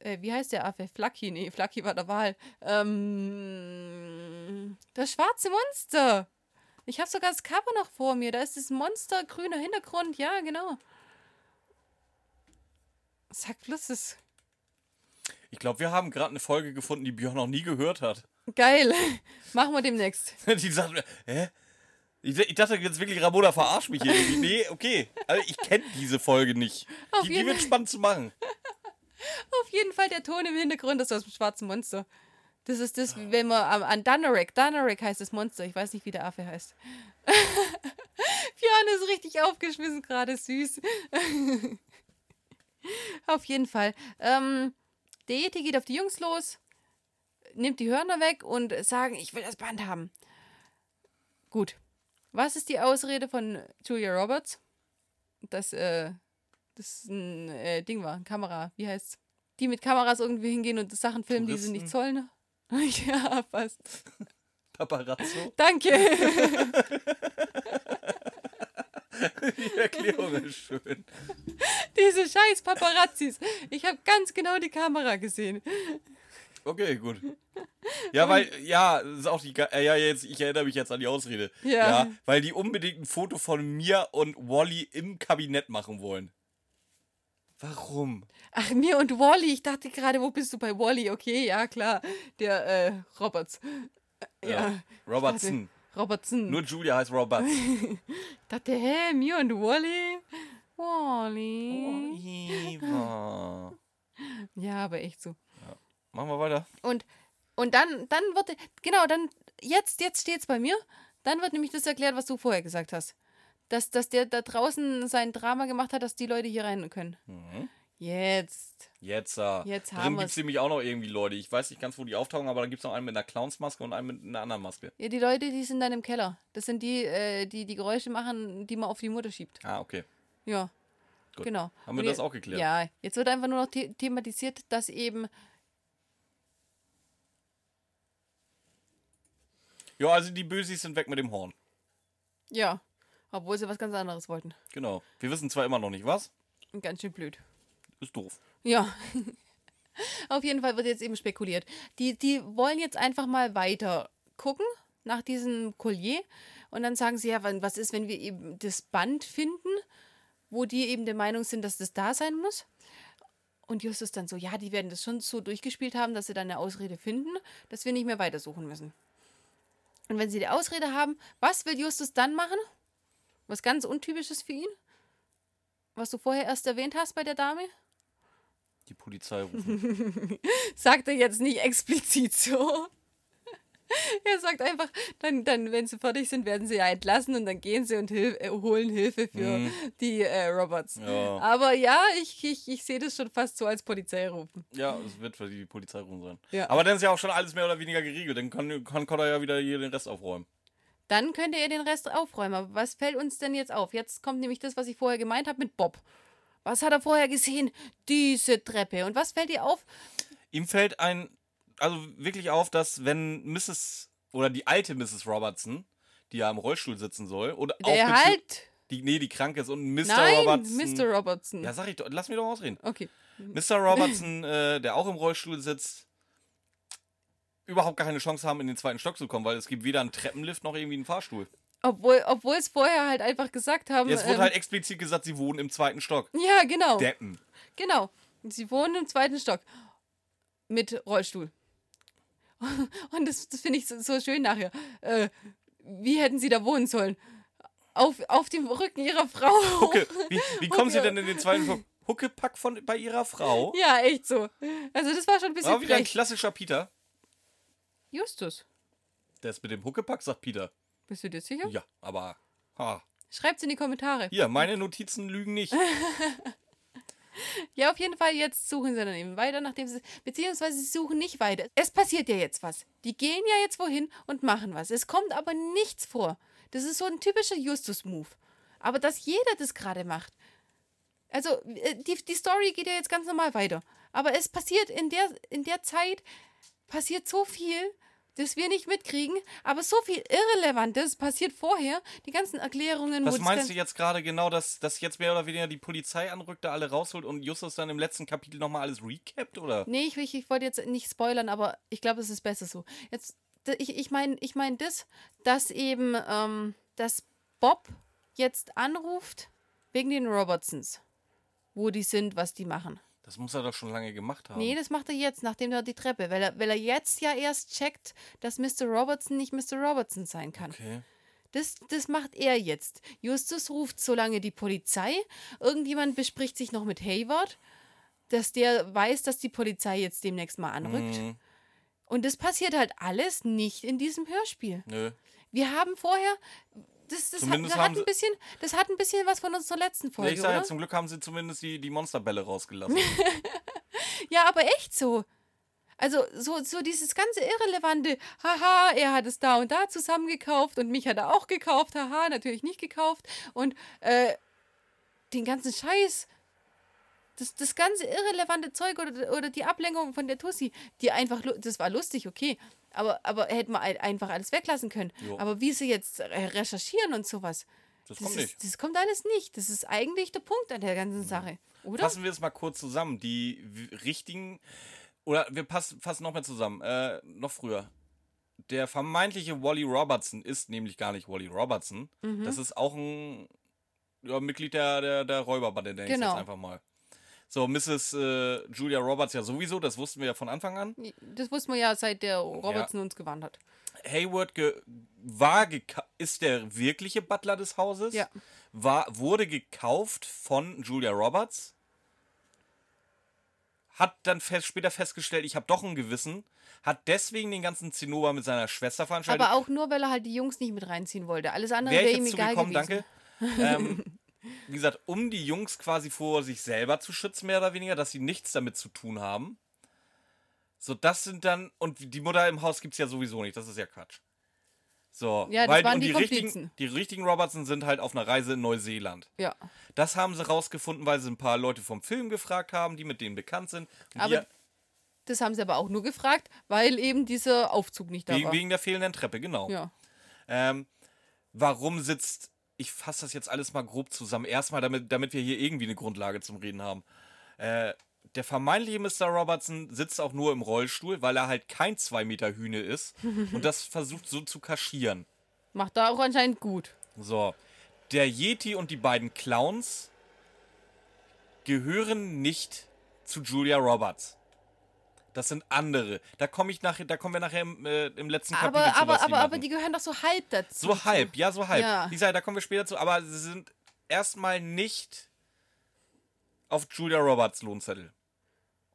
äh, wie heißt der Affe? Flucky, nee, Flucky war der Wahl. Ähm, das schwarze Monster. Ich habe sogar das Cover noch vor mir. Da ist das Monster, grüner Hintergrund. Ja, genau. Sag bloß, ist Ich glaube, wir haben gerade eine Folge gefunden, die Björn noch nie gehört hat. geil. Machen wir demnächst. Die sagt mir, hä? Ich, ich dachte jetzt wirklich, Ramona verarscht mich hier. irgendwie. nee, okay. Also ich kenne diese Folge nicht. Auf Die, die wird spannend zu machen. Auf jeden Fall der Ton im Hintergrund ist aus dem schwarzen Monster. Das ist das, wenn man an Dunarek, Dunarek heißt das Monster. Ich weiß nicht, wie der Affe heißt. Björn ist richtig aufgeschmissen gerade, süß. auf jeden Fall. Ähm, der Yeti geht auf die Jungs los, nimmt die Hörner weg und sagen, ich will das Band haben. Gut. Was ist die Ausrede von Julia Roberts? Dass, äh, das ein äh, Ding war, eine Kamera, wie heißt's? Die mit Kameras irgendwie hingehen und Sachen filmen, die sie nicht sollen. ja, fast. Paparazzo. Danke. Die Erklärung ist schön. Diese scheiß Paparazzis. Ich habe ganz genau die Kamera gesehen. Okay, gut. Ja, weil, ja, das ist auch die, äh, ja, jetzt, ich erinnere mich jetzt an die Ausrede. Ja. weil die unbedingt ein Foto von mir und Wally im Kabinett machen wollen. Warum? Ach, mir und Wally. Ich dachte gerade, wo bist du bei Wally? Okay, ja, klar. Der, äh, Roberts. Ja. Robertson. Robertson. Nur Julia heißt Robert. Ich dachte, hä, mir und Wally? Wally. Eva. Ja, aber echt so. Machen wir weiter. Und, und dann, dann wird, genau, dann, jetzt, jetzt steht's bei mir. Dann wird nämlich das erklärt, was du vorher gesagt hast. Dass, dass der da draußen sein Drama gemacht hat, dass die Leute hier rein können. Jetzt. Jetzt, äh, Jetzt drin haben gibt es nämlich auch noch irgendwie Leute. Ich weiß nicht ganz, wo die auftauchen, aber da gibt es noch einen mit einer Clownsmaske und einen mit einer anderen Maske. Ja, die Leute, die sind dann im Keller. Das sind die, äh, die die Geräusche machen, die man auf die Mutter schiebt. Ah, okay. Ja. Gut. Genau. Haben wir Und das auch geklärt? Ja, jetzt wird einfach nur noch the thematisiert, dass eben Ja, also die Bösis sind weg mit dem Horn. Ja. Obwohl sie was ganz anderes wollten. Genau. Wir wissen zwar immer noch nicht was. Ganz schön blöd. Ist doof. Ja. Auf jeden Fall wird jetzt eben spekuliert. Die, die wollen jetzt einfach mal weiter gucken nach diesem Collier und dann sagen sie, ja, was ist, wenn wir eben das Band finden wo die eben der Meinung sind, dass das da sein muss. Und Justus dann so, ja, die werden das schon so durchgespielt haben, dass sie dann eine Ausrede finden, dass wir nicht mehr weitersuchen müssen. Und wenn sie die Ausrede haben, was will Justus dann machen? Was ganz untypisches für ihn? Was du vorher erst erwähnt hast bei der Dame? Die Polizei rufen. Sagt er jetzt nicht explizit so. Er sagt einfach, dann, dann, wenn sie fertig sind, werden sie ja entlassen und dann gehen sie und Hilf äh, holen Hilfe für Mhm. die äh, Robots. Ja. Aber ja, ich, ich, ich sehe das schon fast so als Polizei rufen. ja, es wird für die Polizei rufen sein. Ja. Aber dann ist ja auch schon alles mehr oder weniger geregelt. Dann kann, kann Connor ja wieder hier den Rest aufräumen. Dann könnte er den Rest aufräumen. Aber was fällt uns denn jetzt auf? Jetzt kommt nämlich das, was ich vorher gemeint habe mit Bob. Was hat er vorher gesehen? Diese Treppe. Und was fällt dir auf? Ihm fällt ein, also wirklich auf, dass wenn Mrs. oder die alte Mrs. Robertson, die ja im Rollstuhl sitzen soll, oder auch Der halt. die, nee, die krank ist und Mr. Nein, Robertson. Mr. Robertson. Ja, sag ich doch, lass mich doch ausreden. Okay. Mr. Robertson, äh, der auch im Rollstuhl sitzt, überhaupt gar keine Chance haben, in den zweiten Stock zu kommen, weil es gibt weder einen Treppenlift noch irgendwie einen Fahrstuhl. Obwohl, obwohl es vorher halt einfach gesagt haben. Jetzt wurde ähm, halt explizit gesagt, sie wohnen im zweiten Stock. ja, genau. Deppen. Genau. Sie wohnen im zweiten Stock. Mit Rollstuhl. Und das, das finde ich so, so schön nachher. Äh, wie hätten sie da wohnen sollen? Auf, auf dem Rücken ihrer Frau. Hucke, wie, wie kommen sie denn in den zweiten Stock? Huckepack von, bei ihrer Frau? Ja, echt so. Also das war schon ein bisschen War wieder ein frech. klassischer Peter. Justus, Der ist mit dem Huckepack, sagt Peter. bist du dir sicher? Ja, aber. Ha. Schreibt's in die Kommentare. Hier, meine Notizen lügen nicht. Ja, auf jeden Fall, jetzt suchen sie dann eben weiter, nachdem sie. Beziehungsweise sie suchen nicht weiter. Es passiert ja jetzt was. Die gehen ja jetzt wohin und machen was. Es kommt aber nichts vor. Das ist so ein typischer Justus-Move. Aber dass jeder das gerade macht. Also, äh, die, die Story geht ja jetzt ganz normal weiter. Aber es passiert in der, in der Zeit, passiert so viel, das wir nicht mitkriegen, aber so viel Irrelevantes passiert vorher. Die ganzen Erklärungen. Was meinst du jetzt gerade genau, dass, dass jetzt mehr oder weniger die Polizei anrückt, da alle rausholt und Justus dann im letzten Kapitel nochmal alles recapt, oder? Nee, ich, ich, ich wollte jetzt nicht spoilern, aber ich glaube, es ist besser so. Jetzt, ich, ich meine ich mein das, dass eben, ähm, dass Bob jetzt anruft wegen den Robertsons. Wo die sind, was die machen. Das muss er doch schon lange gemacht haben. Nee, das macht er jetzt, nachdem er die Treppe, weil er, weil er jetzt ja erst checkt, dass Mr. Robertson nicht Mr. Robertson sein kann. Okay. Das, das macht er jetzt. Justus ruft so lange die Polizei. Irgendjemand bespricht sich noch mit Hayward, dass der weiß, dass die Polizei jetzt demnächst mal anrückt. Mhm. Und das passiert halt alles nicht in diesem Hörspiel. Nö. Wir haben vorher. Das, das, hat, Zumindest das, haben hat ein bisschen, das hat ein bisschen was von unserer letzten Nee, Folge, ich sag ja, zum Glück haben sie zumindest die, die Monsterbälle rausgelassen. Ja, aber echt so. Also so, so dieses ganze Irrelevante, haha, er hat es da und da zusammengekauft und mich hat er auch gekauft, haha, natürlich nicht gekauft. Und äh, den ganzen Scheiß, das, das ganze irrelevante Zeug oder, oder die Ablenkung von der Tussi, die einfach, das war lustig, okay, aber, aber hätten wir ein- einfach alles weglassen können. Jo. Aber wie sie jetzt recherchieren und sowas, Das das, kommt ist, nicht. das kommt alles nicht. Das ist eigentlich der Punkt an der ganzen Sache, oder? Fassen wir es mal kurz zusammen. Die richtigen. Oder wir passen, fassen noch mehr zusammen. Äh, noch früher. Der vermeintliche Wally Robertson ist nämlich gar nicht Wally Robertson. Mhm. Das ist auch ein ja, Mitglied der, der, der Räuberbande, ich Genau. jetzt einfach mal. So, Mrs. Äh, Julia Roberts ja sowieso, das wussten wir ja von Anfang an. Das wussten wir ja, seit der Robertson uns gewarnt hat. Hayward ge war ist der wirkliche Butler des Hauses. Ja. War, wurde gekauft von Julia Roberts. Hat dann fest, später festgestellt, ich habe doch ein Gewissen. Hat deswegen den ganzen Zinnober mit seiner Schwester veranstaltet. Aber auch nur, weil er halt die Jungs nicht mit reinziehen wollte. Alles andere Wäre ich ihm egal zugekommen, gewesen. danke. ähm, wie gesagt, um die Jungs quasi vor sich selber zu schützen, mehr oder weniger, dass sie nichts damit zu tun haben. So, das sind dann, und die Mutter im Haus gibt es ja sowieso nicht, das ist ja Quatsch. So, Ja, waren und die die, richtigen, die richtigen Robertson sind halt auf einer Reise in Neuseeland. Ja. Das haben sie rausgefunden, weil sie ein paar Leute vom Film gefragt haben, die mit denen bekannt sind. Aber die, Das haben sie aber auch nur gefragt, weil eben dieser Aufzug nicht da wegen, war. wegen der fehlenden Treppe, genau. Ja. Ähm, warum sitzt. Ich fasse das jetzt alles mal grob zusammen. Erstmal, damit, damit wir hier irgendwie eine Grundlage zum Reden haben. Äh, der vermeintliche Mr. Robertson sitzt auch nur im Rollstuhl, weil er halt kein 2 Meter Hühne ist und das versucht so zu kaschieren. Macht da auch anscheinend gut. So. Der Yeti und die beiden Clowns gehören nicht zu Julia Roberts. Das sind andere. Da komme ich nachher, da kommen wir nachher im, äh, im letzten Aber, Kapitel zu. aber, die aber, aber machen. die gehören doch so halb dazu. so halb, ja, so halb. Ja. Wie gesagt, da kommen wir später zu, aber sie sind erstmal nicht auf Julia Roberts Lohnzettel.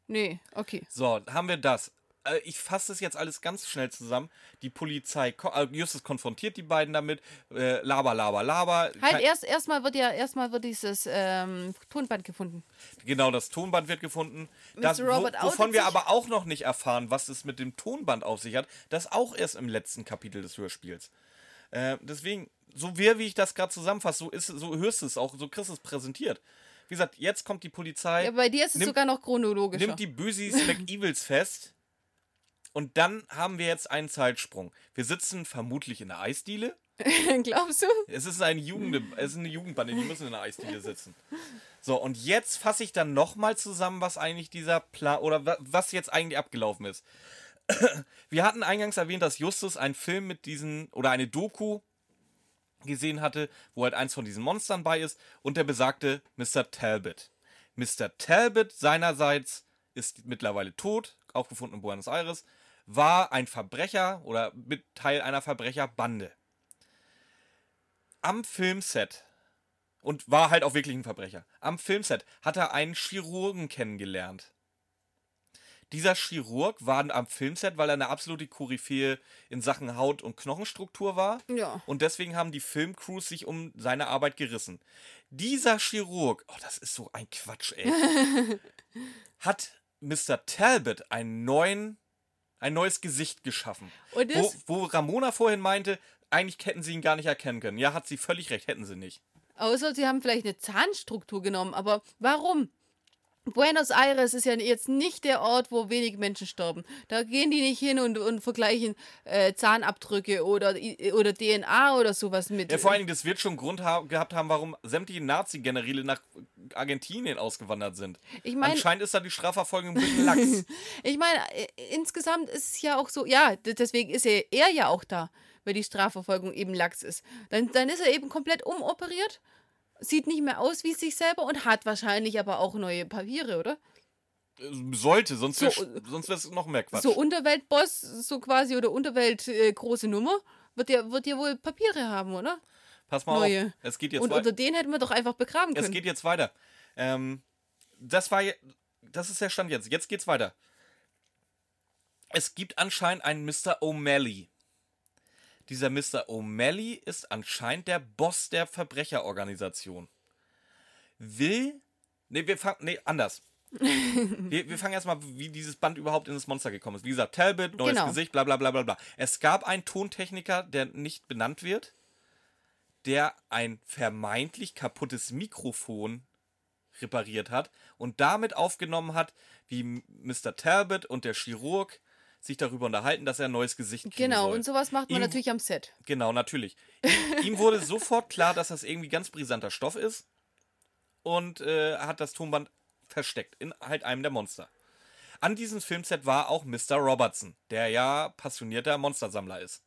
Nee, okay. So, haben wir das. Äh, Ich fasse das jetzt alles ganz schnell zusammen. Die Polizei, äh, Justus konfrontiert die beiden damit. Äh, laber, laber, laber. Halt, erst erstmal wird ja erstmal wird dieses ähm, Tonband gefunden. Genau, das Tonband wird gefunden. Das, wo, wovon wir aber auch noch nicht erfahren, was es mit dem Tonband auf sich hat. Das auch erst im letzten Kapitel des Hörspiels. Äh, deswegen, so wie, wie ich das gerade zusammenfasse, so, ist, so hörst du es auch, so kriegst du es präsentiert. Wie gesagt, jetzt kommt die Polizei, Ja, bei dir ist es Nimm- sogar noch chronologischer. nimmt die Bösis McEvils fest. Und dann haben wir jetzt einen Zeitsprung. Wir sitzen vermutlich in der Eisdiele. Glaubst du? Es ist eine Jugend, es ist eine Jugendbande, die müssen in der Eisdiele sitzen. So, und jetzt fasse ich dann nochmal zusammen, was eigentlich dieser Plan oder wa- was jetzt eigentlich abgelaufen ist. Wir hatten eingangs erwähnt, dass Justus einen Film mit diesen oder eine Doku gesehen hatte, wo halt eins von diesen Monstern bei ist und der besagte Mr. Talbot. Mr. Talbot seinerseits ist mittlerweile tot, aufgefunden in Buenos Aires, war ein Verbrecher oder mit Teil einer Verbrecherbande am Filmset und war halt auch wirklich ein Verbrecher. Am Filmset hat er einen Chirurgen kennengelernt. Dieser Chirurg war am Filmset, weil er eine absolute Koryphäe in Sachen Haut- und Knochenstruktur war. Ja. Und deswegen haben die Filmcrews sich um seine Arbeit gerissen. Dieser Chirurg, oh, das ist so ein Quatsch, ey, hat Mr. Talbot einen neuen, ein neues Gesicht geschaffen. Wo, wo Ramona vorhin meinte, eigentlich hätten sie ihn gar nicht erkennen können. Ja, hat sie völlig recht, hätten sie nicht. außer sie haben vielleicht eine Zahnstruktur genommen, aber warum? Buenos Aires ist ja jetzt nicht der Ort, wo wenig Menschen sterben. Da gehen die nicht hin und, und vergleichen äh, Zahnabdrücke oder, oder DNA oder sowas mit. Ja, vor allen Dingen, das wird schon Grund ha gehabt haben, warum sämtliche Nazi-Generäle nach Argentinien ausgewandert sind. Ich mein- Anscheinend ist da die Strafverfolgung ein bisschen lax. Ich meine, äh, insgesamt ist es ja auch so, ja, deswegen ist er, er ja auch da, weil die Strafverfolgung eben lax ist. Dann, dann ist er eben komplett umoperiert, sieht nicht mehr aus wie sich selber und hat wahrscheinlich aber auch neue Papiere, oder? Sollte, sonst So, wäre sonst wär's noch mehr Quatsch. So Unterweltboss, so quasi, oder Unterwelt äh, große Nummer, wird ja, wird ja wohl Papiere haben, oder? Pass mal neue. auf, es geht jetzt Und unter den hätten wir doch einfach begraben Es können. geht jetzt weiter. Ähm, das war das ist der Stand jetzt. Jetzt geht's weiter. Es gibt anscheinend einen Mr. O'Malley. Dieser Mr. O'Malley ist anscheinend der Boss der Verbrecherorganisation. Will. Nee, wir fangen. Nee, anders. wir, wir fangen erstmal, wie dieses Band überhaupt in das Monster gekommen ist. Wie gesagt, Talbot, neues Genau. Gesicht, bla bla bla bla bla. Es gab einen Tontechniker, der nicht benannt wird, der ein vermeintlich kaputtes Mikrofon repariert hat und damit aufgenommen hat, wie Mr. Talbot und der Chirurg sich darüber unterhalten, dass er ein neues Gesicht kriegen genau, soll. und sowas macht man Ihm- natürlich am Set. Genau, natürlich. Ihm, wurde sofort klar, dass das irgendwie ganz brisanter Stoff ist und äh, er hat das Tonband versteckt in halt einem der Monster. An diesem Filmset war auch Mr. Robertson, der ja passionierter Monstersammler ist.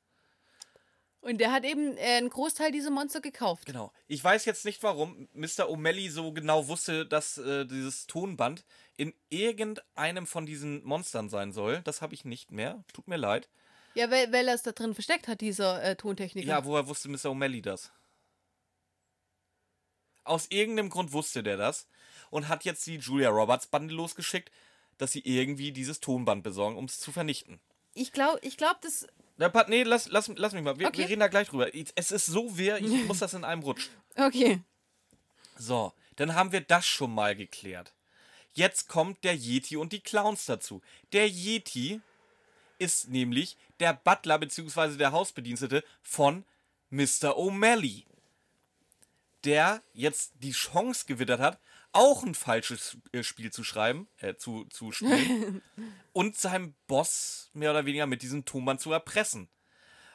Und der hat eben äh, einen Großteil dieser Monster gekauft. Genau. Ich weiß jetzt nicht, warum Mr. O'Malley so genau wusste, dass äh, dieses Tonband in irgendeinem von diesen Monstern sein soll. Das habe ich nicht mehr. Tut mir leid. Ja, weil, weil er es da drin versteckt hat, dieser äh, Tontechniker. Ja, woher wusste Mr. O'Malley das? Aus irgendeinem Grund wusste der das und hat jetzt die Julia Roberts Bande losgeschickt, dass sie irgendwie dieses Tonband besorgen, um es zu vernichten. Ich glaube, ich glaub, das. Na, Pat, nee, lass, lass, lass mich mal. Wir, Okay. wir reden da gleich drüber. Es ist so wirr, ich muss das in einem Rutsch. Okay. So, dann haben wir das schon mal geklärt. Jetzt kommt der Yeti und die Clowns dazu. Der Yeti ist nämlich der Butler bzw. der Hausbedienstete von Mr. O'Malley, der jetzt die Chance gewittert hat, auch ein falsches äh, Spiel zu schreiben, äh, zu, zu spielen und seinem Boss mehr oder weniger mit diesem Tonband zu erpressen.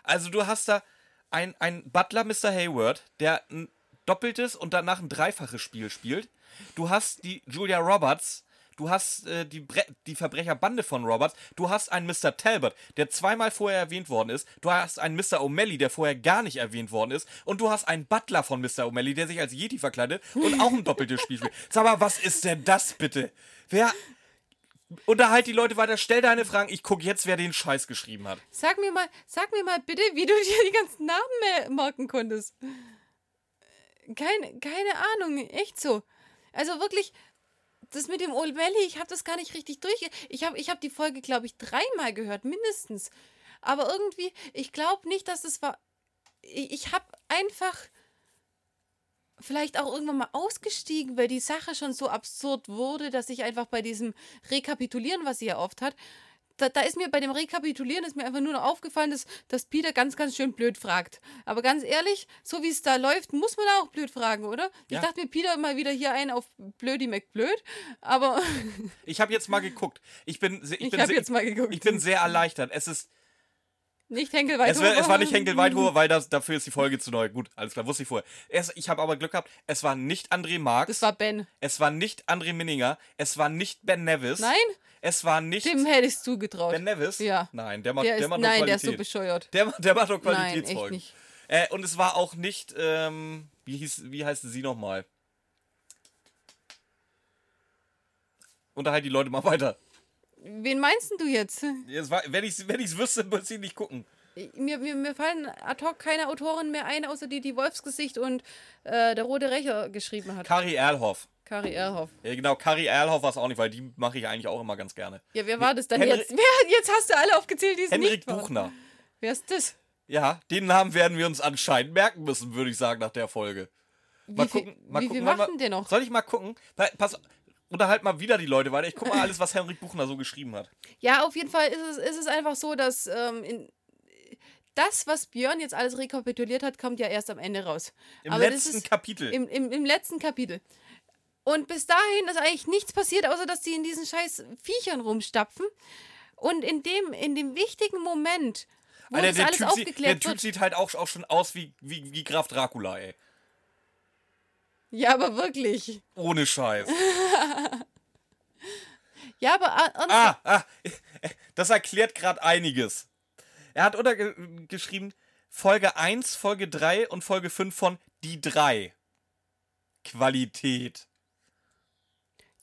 Also du hast da ein, ein Butler Mr. Hayward, der ein doppeltes und danach ein dreifaches Spiel spielt. Du hast die Julia Roberts, du hast äh, die, Bre die Verbrecherbande von Roberts, du hast einen Mr. Talbot, der zweimal vorher erwähnt worden ist, du hast einen Mr. O'Malley, der vorher gar nicht erwähnt worden ist, und du hast einen Butler von Mr. O'Malley, der sich als Yeti verkleidet und auch ein doppeltes Spiel spielt. Sag mal, was ist denn das bitte? Wer. Unterhalt die Leute weiter, stell deine Fragen, ich guck jetzt, wer den Scheiß geschrieben hat. Sag mir mal, sag mir mal bitte, wie du dir die ganzen Namen merken konntest. Keine, keine Ahnung, echt so. Also wirklich, das mit dem Old Valley, ich habe das gar nicht richtig durch. Ich habe ich hab die Folge, glaube ich, dreimal gehört, mindestens. Aber irgendwie, ich glaube nicht, dass das war. Ich, ich habe einfach vielleicht auch irgendwann mal ausgestiegen, weil die Sache schon so absurd wurde, dass ich einfach bei diesem Rekapitulieren, was sie ja oft hat, da, da, ist mir bei dem Rekapitulieren ist mir einfach nur noch aufgefallen, dass, dass Peter ganz, ganz schön blöd fragt. Aber ganz ehrlich, so wie es da läuft, muss man auch blöd fragen, oder? Ja. Ich dachte mir, Peter mal wieder hier ein auf Blödi McBlöd, aber. Ich habe jetzt mal geguckt. Ich bin, ich, ich bin, sehr, jetzt mal geguckt. ich bin sehr erleichtert. Es ist. Nicht Henkel Es, es, war nicht Henkel Weidhofer, weil das, dafür ist die Folge zu neu. Gut, alles klar, wusste ich vorher. Es, ich habe aber Glück gehabt, es war nicht André Marx. Es war Ben. Es war nicht André Minninger. Es war nicht Ben Nevis. Nein? Es war nicht. Dem hätte ich zugetraut. Ben Nevis? Ja. Nein, der macht, der, ist, der macht Nein, Qualität. der ist so bescheuert. Der, der macht doch Qualitätsfolgen. Nein, echt nicht. Äh, und es war auch nicht, ähm, wie, hieß, wie heißt sie nochmal? Unterhalt die Leute mal weiter. Wen meinst du jetzt? Es war, wenn ich es wenn wüsste, müsste ich nicht gucken. Mir, mir, mir fallen ad hoc keine Autoren mehr ein, außer die, die Wolfsgesicht und äh, der Rote Rächer geschrieben hat. Kari Erlhoff. Kari Erlhoff. Ja, genau, Kari Erlhoff war es auch nicht, weil die mache ich eigentlich auch immer ganz gerne. Ja, wer war das dann Henry jetzt? Wer, jetzt hast du alle aufgezählt, die es Henrik nicht war. Buchner. Wer ist das? Ja, den Namen werden wir uns anscheinend merken müssen, würde ich sagen, nach der Folge. Mal wie gucken, viel, mal wie gucken, viel macht denn der noch? Soll ich mal gucken? Pass, unterhalt mal wieder die Leute weiter. Ich gucke mal alles, was Henrik Buchner so geschrieben hat. Ja, auf jeden Fall ist es, ist es einfach so, dass ähm, in, das, was Björn jetzt alles rekapituliert hat, kommt ja erst am Ende raus. Im Aber letzten Kapitel. Im, im, Im letzten Kapitel. Und bis dahin ist eigentlich nichts passiert, außer dass sie in diesen scheiß Viechern rumstapfen. Und in dem, in dem wichtigen Moment, wo Alter, das alles typ aufgeklärt sieht, Der Typ wird, sieht halt auch, auch schon aus wie, wie, wie Graf Dracula, ey. Ja, aber wirklich. Ohne Scheiß. ja, aber. Ah, ah, das erklärt gerade einiges. Er hat untergeschrieben Folge 1, Folge 3 und Folge 5 von Die 3. Qualität.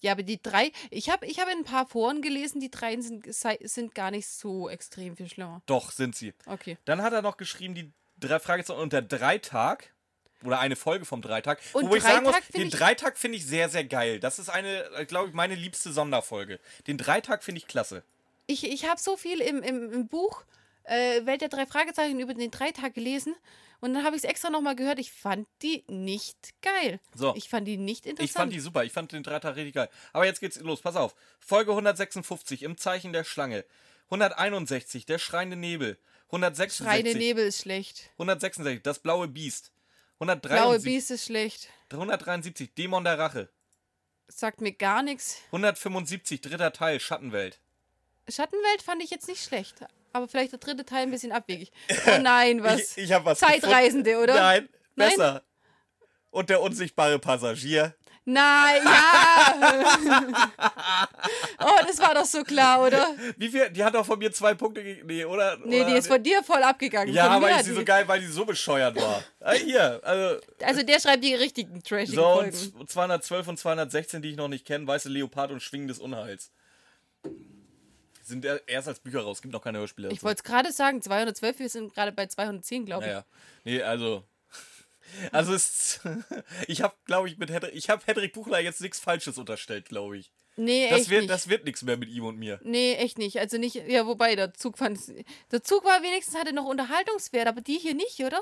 Ja, aber die drei, ich habe ich hab in ein paar Foren gelesen, die drei sind, sind gar nicht so extrem viel schlimmer. Doch, sind sie. Okay. Dann hat er noch geschrieben, die drei Fragezeichen unter Dreitag. Oder eine Folge vom Dreitag. Und Wo ich sagen muss, den Dreitag finde ich sehr, sehr geil. Das ist eine, glaube ich, meine liebste Sonderfolge. Den Dreitag finde ich klasse. Ich, ich habe so viel im, im, im Buch äh, Welt der drei Fragezeichen über den Dreitag gelesen und dann habe ich es extra nochmal gehört. Ich fand die nicht geil. So. Ich fand die nicht interessant. Ich fand die super. Ich fand den Dreitag richtig geil. Aber jetzt geht's los. Pass auf. Folge 156 im Zeichen der Schlange. 161 der schreiende Nebel. 166 Schreiende Nebel ist schlecht. 166 das blaue Biest. 173, blaue Biest ist schlecht. 173 Dämon der Rache. Sagt mir gar nichts. 175 dritter Teil Schattenwelt. Schattenwelt fand ich jetzt nicht schlecht aber vielleicht der dritte Teil ein bisschen abwegig. Oh nein, was? ich, ich was Zeitreisende, gefunden. oder? Nein, besser. Nein? Und der unsichtbare Passagier. Nein, ja. oh, das war doch so klar, oder? Wie viel? Die hat doch von mir zwei Punkte gegeben, nee, oder? Nee, oder? die ist von dir voll abgegangen. Ja, aber ich sie so geil, weil die so bescheuert war. ah, hier, also. Also der schreibt die richtigen trashigen so, Folgen. So, 212 und 216, die ich noch nicht kenne, Weiße Leopard und Schwingen des Unheils sind erst als Bücher raus, gibt noch keine Hörspiele. Ich wollte es gerade sagen, 212, wir sind gerade bei 210, glaube ich. Naja. Nee, also. Also ist. ich habe, glaube ich, mit Hedrick, ich habe Hedrick Buchler jetzt nichts Falsches unterstellt, glaube ich. Nee, das echt wird, nicht. Das wird nichts mehr mit ihm und mir. Nee, echt nicht. Also nicht, ja, wobei, der Zug fand. Der Zug war wenigstens, hatte noch Unterhaltungswert, aber die hier nicht, oder?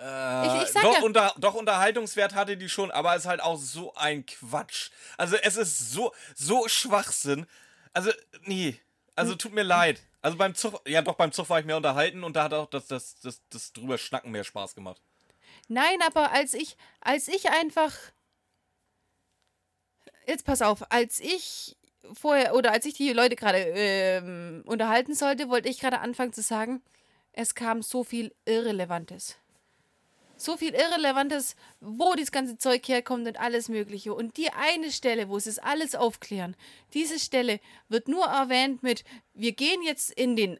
Äh, ich, ich doch, ja. unter, doch, Unterhaltungswert hatte die schon, aber es ist halt auch so ein Quatsch. Also es ist so, so Schwachsinn. Also, nee. Also tut mir leid. Also beim Zug, ja doch, beim Zug war ich mehr unterhalten und da hat auch das, das, das, das drüber Schnacken mehr Spaß gemacht. Nein, aber als ich, als ich einfach. Jetzt pass auf, als ich vorher, oder als ich die Leute gerade ähm, unterhalten sollte, wollte ich gerade anfangen zu sagen, es kam so viel Irrelevantes. So viel Irrelevantes, wo das ganze Zeug herkommt und alles Mögliche. Und die eine Stelle, wo sie es alles aufklären, diese Stelle wird nur erwähnt mit, wir gehen jetzt in den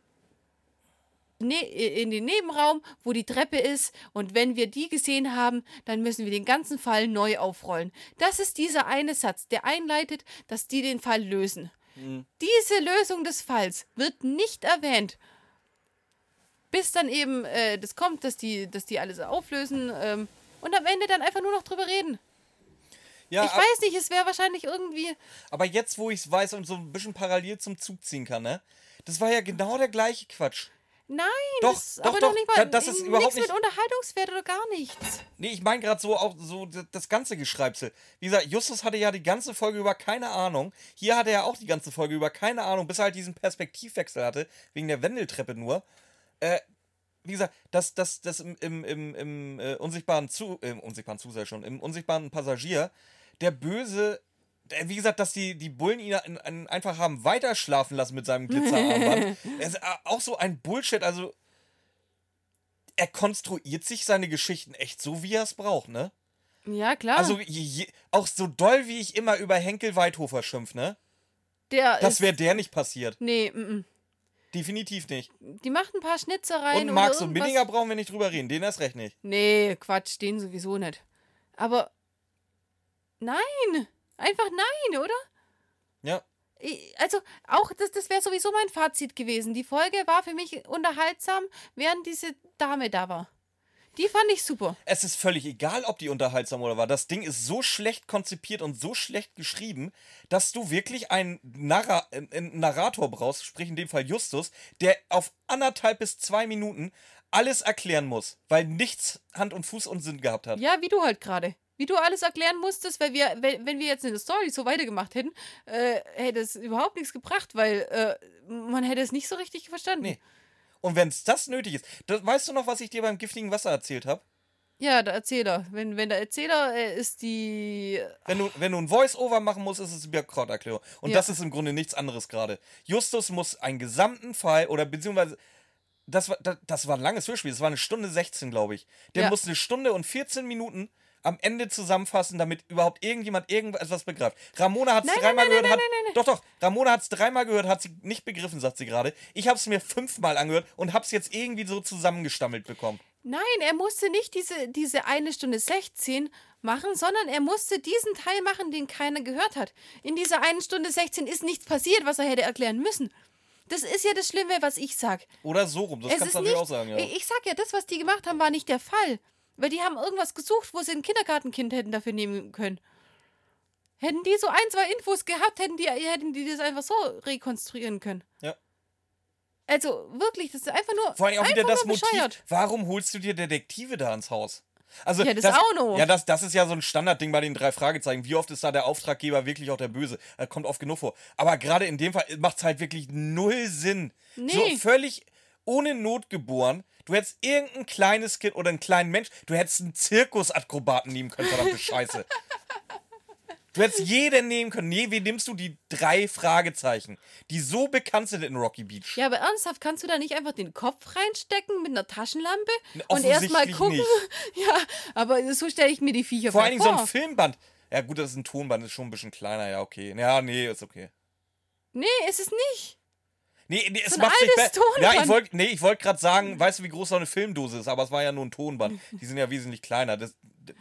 ne in den Nebenraum, wo die Treppe ist, und wenn wir die gesehen haben, dann müssen wir den ganzen Fall neu aufrollen. Das ist dieser eine Satz, der einleitet, dass die den Fall lösen. Mhm. Diese Lösung des Falls wird nicht erwähnt. Bis dann eben äh, das kommt, dass die, dass die alles auflösen ähm, und am Ende dann einfach nur noch drüber reden. Ja, ich weiß nicht, es wäre wahrscheinlich irgendwie. Aber jetzt, wo ich es weiß und so ein bisschen parallel zum Zug ziehen kann, ne? Das war ja genau der gleiche Quatsch. Nein, doch, das, doch, aber doch, doch nicht mal. Das ist überhaupt nichts mit Unterhaltungswert oder gar nichts. Nee, ich meine gerade so auch so das ganze Geschreibsel. Wie gesagt, Justus hatte ja die ganze Folge über keine Ahnung. Hier hatte er auch die ganze Folge über keine Ahnung, bis er halt diesen Perspektivwechsel hatte, wegen der Wendeltreppe nur. Äh, wie gesagt, das, das, das im, im, im, im äh, unsichtbaren Zu, im unsichtbaren Zuseher schon, im unsichtbaren Passagier, der Böse äh, wie gesagt, dass die, die Bullen ihn einfach haben weiter schlafen lassen mit seinem Glitzerarmband. das ist äh, auch so ein Bullshit. Also, er konstruiert sich seine Geschichten echt so, wie er es braucht, ne? Ja, klar. Also, je, auch so doll, wie ich immer über Henkel Weidhofer schimpf, ne? Der das wäre der nicht passiert. Nee, m, -m. Definitiv nicht. Die macht ein paar Schnitzereien. Und Marx und Binninger brauchen wir nicht drüber reden. Den erst recht nicht. Nee, Quatsch, den sowieso nicht. Aber. Nein! Einfach nein, oder? Ja. Also, auch das, das wäre sowieso mein Fazit gewesen. Die Folge war für mich unterhaltsam, während diese Dame da war. Die fand ich super. Es ist völlig egal, ob die unterhaltsam oder war. Das Ding ist so schlecht konzipiert und so schlecht geschrieben, dass du wirklich einen, Narra einen Narrator brauchst, sprich in dem Fall Justus, der auf anderthalb bis zwei Minuten alles erklären muss, weil nichts Hand und Fuß und Sinn gehabt hat. Ja, wie du halt gerade wie du alles erklären musstest, weil wir, wenn, wenn wir jetzt in der Story so weitergemacht hätten, äh, hätte es überhaupt nichts gebracht, weil äh, man hätte es nicht so richtig verstanden. Nee. Und wenn es das nötig ist, das, weißt du noch, was ich dir beim giftigen Wasser erzählt habe? Ja, der Erzähler. Wenn, wenn der Erzähler äh, ist die. Wenn du, wenn du ein Voice-Over machen musst, ist es die Birkrauterklärung. Und ja. das ist im Grunde nichts anderes gerade. Justus muss einen gesamten Fall oder beziehungsweise. Das war, das, das war ein langes Hörspiel, das war eine Stunde 16, glaube ich. Der ja. muss eine Stunde und 14 Minuten am Ende zusammenfassen, damit überhaupt irgendjemand irgendetwas begreift. Ramona hat es dreimal nein, gehört. Nein, hat, nein, doch, doch. Ramona hat es dreimal gehört, hat sie nicht begriffen, sagt sie gerade. Ich habe es mir fünfmal angehört und habe es jetzt irgendwie so zusammengestammelt bekommen. Nein, er musste nicht diese, diese eine Stunde 16 machen, sondern er musste diesen Teil machen, den keiner gehört hat. In dieser einen Stunde 16 ist nichts passiert, was er hätte erklären müssen. Das ist ja das Schlimme, was ich sag. Oder so rum, das es kannst du natürlich auch sagen, ja. Ich sag ja, das, was die gemacht haben, war nicht der Fall. Weil die haben irgendwas gesucht, wo sie ein Kindergartenkind hätten dafür nehmen können. Hätten die so ein, zwei Infos gehabt, hätten die, hätten die das einfach so rekonstruieren können. Ja. Also wirklich, das ist einfach nur. Vor allem auch wieder das Motiv. Warum holst du dir Detektive da ins Haus? Also, ja, das, das auch noch. Ja, das, das ist ja so ein Standardding bei den drei Fragezeichen. Wie oft ist da der Auftraggeber wirklich auch der Böse? Das kommt oft genug vor. Aber gerade in dem Fall macht es halt wirklich null Sinn. Nee. So völlig ohne Not geboren. Du hättest irgendein kleines Kind oder einen kleinen Mensch, du hättest einen Zirkusakrobaten nehmen können, verdammte Scheiße. Du hättest jeden nehmen können. Nee, wie nimmst du die drei Fragezeichen, die so bekannt sind in Rocky Beach? Ja, aber ernsthaft, kannst du da nicht einfach den Kopf reinstecken mit einer Taschenlampe und erstmal gucken? Nicht. Ja, aber so stelle ich mir die Viecher vor. Vor allen Dingen so ein Filmband. Ja, gut, das ist ein Tonband, ist schon ein bisschen kleiner, ja, okay. Ja, nee, ist okay. Nee, ist es nicht. Nee, nee es so macht sich besser. Ja, ich wollte nee, wollt gerade sagen, weißt du, wie groß so eine Filmdose ist, aber es war ja nur ein Tonband. Die sind ja wesentlich kleiner. Das,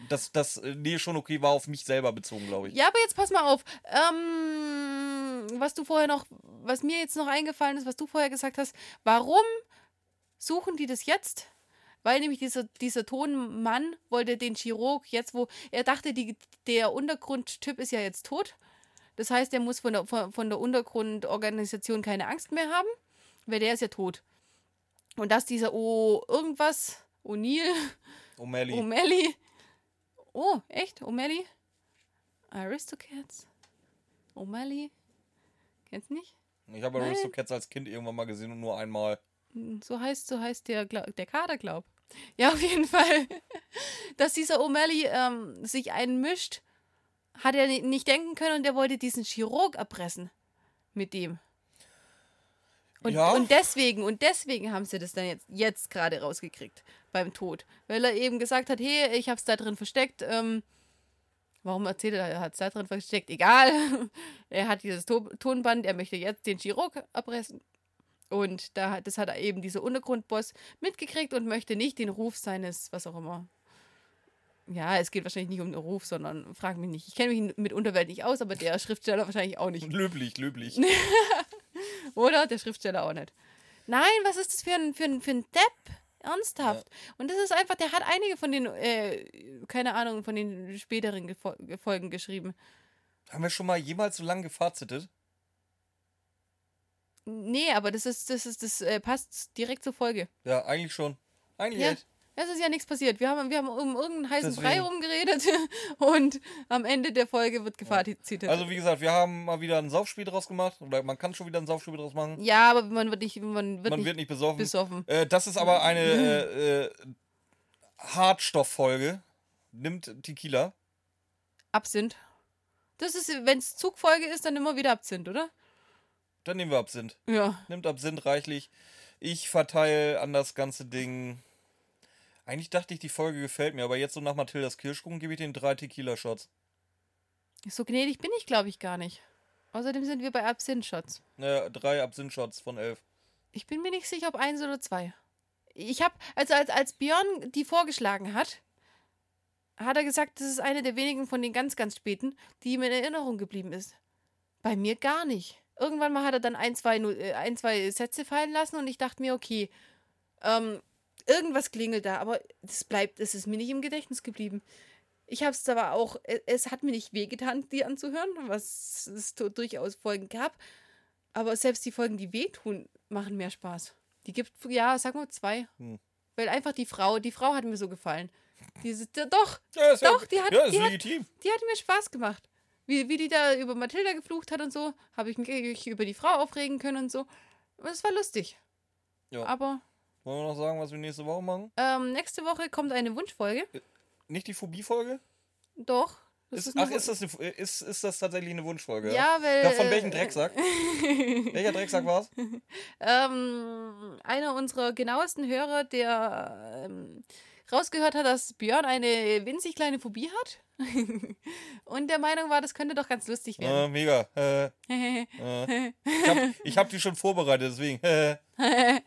das, das nee, schon okay war auf mich selber bezogen, glaube ich. Ja, aber jetzt pass mal auf. Ähm, was du vorher noch, was mir jetzt noch eingefallen ist, was du vorher gesagt hast, warum suchen die das jetzt? Weil nämlich dieser, dieser Tonmann wollte den Chirurg jetzt, wo er dachte, die, der Untergrundtyp ist ja jetzt tot das heißt, er muss von der, von, von der Untergrundorganisation keine Angst mehr haben, weil der ist ja tot. Und dass dieser O irgendwas, O'Neill, O'Malley. O'Malley. Oh, echt? O'Malley? Aristocats? O'Malley? Kennst du nicht? Ich habe Aristocats als Kind irgendwann mal gesehen und nur einmal. Hm, so heißt, so heißt der, der Kader, glaub. Ja, auf jeden Fall. Dass dieser O'Malley ähm, sich einmischt hat er nicht denken können und er wollte diesen Chirurg erpressen. Mit dem. Und, Ja. und deswegen, und deswegen haben sie das dann jetzt, jetzt gerade rausgekriegt beim Tod. Weil er eben gesagt hat, hey, ich hab's da drin versteckt. Ähm, warum erzählt er, er hat's da drin versteckt? Egal. er hat dieses to Tonband, er möchte jetzt den Chirurg abreißen. Und da, hat- das hat er eben dieser Untergrundboss mitgekriegt und möchte nicht den Ruf seines, was auch immer. Ja, es geht wahrscheinlich nicht um den Ruf, sondern frag mich nicht. Ich kenne mich mit Unterwelt nicht aus, aber der Schriftsteller wahrscheinlich auch nicht. Löblich, löblich. Oder? Der Schriftsteller auch nicht. Nein, was ist das für ein, für ein, für ein Depp? Ernsthaft. Und das ist einfach, der hat einige von den, äh, keine Ahnung, von den späteren Gefol Folgen geschrieben. Haben wir schon mal jemals so lange gefazitet? Nee, aber das ist, das ist, das äh, passt direkt zur Folge. Ja, eigentlich schon. Eigentlich Ja. echt. Es ist ja nichts passiert. Wir haben, wir haben um irgendeinen heißen Brei rumgeredet und am Ende der Folge wird gefazit. Also wie gesagt, wir haben mal wieder ein Saufspiel draus gemacht. Oder man kann schon wieder ein Saufspiel draus machen. ja, aber man wird nicht, man wird man nicht wird nicht besoffen. besoffen. Äh, das ist aber eine äh, äh, Hartstofffolge. Nimmt Tequila. Absinth. Das ist, wenn es Zugfolge ist, dann immer wieder Absinth, oder? Dann nehmen wir Absinth. Ja. Nimmt Absinth reichlich. Ich verteile an das ganze Ding. Eigentlich dachte ich, die Folge gefällt mir, aber jetzt so nach Mathildas Kirschkuchen gebe ich den drei Tequila-Shots. So gnädig bin ich, glaube ich, gar nicht. Außerdem sind wir bei Absinth-Shots. Äh, drei Absinth-Shots von elf. Ich bin mir nicht sicher, ob eins oder zwei. Ich habe, also als, als Björn die vorgeschlagen hat, hat er gesagt, das ist eine der wenigen von den ganz, ganz späten, die ihm in Erinnerung geblieben ist. Bei mir gar nicht. Irgendwann mal hat er dann ein, zwei, äh, ein, zwei Sätze fallen lassen und ich dachte mir, okay, ähm, irgendwas klingelt da, aber es bleibt, es ist mir nicht im Gedächtnis geblieben. Ich habe es aber auch, e- es hat mir nicht wehgetan, die anzuhören, was es du- durchaus Folgen gab. Aber selbst die Folgen, die wehtun, machen mehr Spaß. Die gibt, ja, sag mal zwei. Hm. Weil einfach die Frau, die Frau hat mir so gefallen. Diese, doch, Ja, ist Doch, ja, die hat- ja, die hat- die hat mir Spaß gemacht. Wie, wie die da über Mathilda geflucht hat und so, habe ich mich über die Frau aufregen können und so. Aber Es war lustig. Ja. Aber Wollen wir noch sagen, was wir nächste Woche machen? ähm, nächste Woche kommt eine Wunschfolge. Nicht die Phobie-Folge? Doch. Ist, eine ach, ist das, eine, ist, ist das tatsächlich eine Wunschfolge? Ja, weil. Ja, von äh, welchem Drecksack? Welcher Drecksack war's? Ähm, einer unserer genauesten Hörer, der ähm, rausgehört hat, dass Björn eine winzig kleine Phobie hat. und der Meinung war, das könnte doch ganz lustig Äh, werden. mega. Äh, äh. Ich hab, ich hab die schon vorbereitet, deswegen. Äh.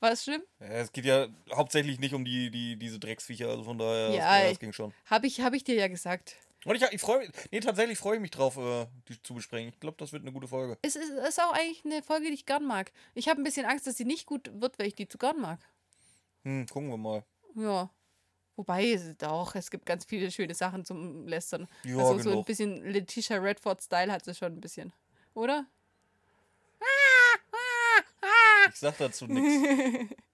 war es schlimm? Ja, es geht ja hauptsächlich nicht um die, die, diese Drecksviecher, also von daher, Ja, das, ja, ich- das ging schon. Habe ich, hab ich dir ja gesagt. Und ich, ich freue mich, nee, tatsächlich freue ich mich drauf, äh, die zu besprechen. Ich glaube, das wird eine gute Folge. Es ist, ist auch eigentlich eine Folge, die ich gern mag. Ich habe ein bisschen Angst, dass sie nicht gut wird, weil ich die zu gern mag. Hm, gucken wir mal. Ja. Wobei, es- doch, es gibt ganz viele schöne Sachen zum Lästern. Ja, also so ein genug. bisschen Letitia Redford-Style hat sie schon ein bisschen. Oder? Ich sag dazu nichts.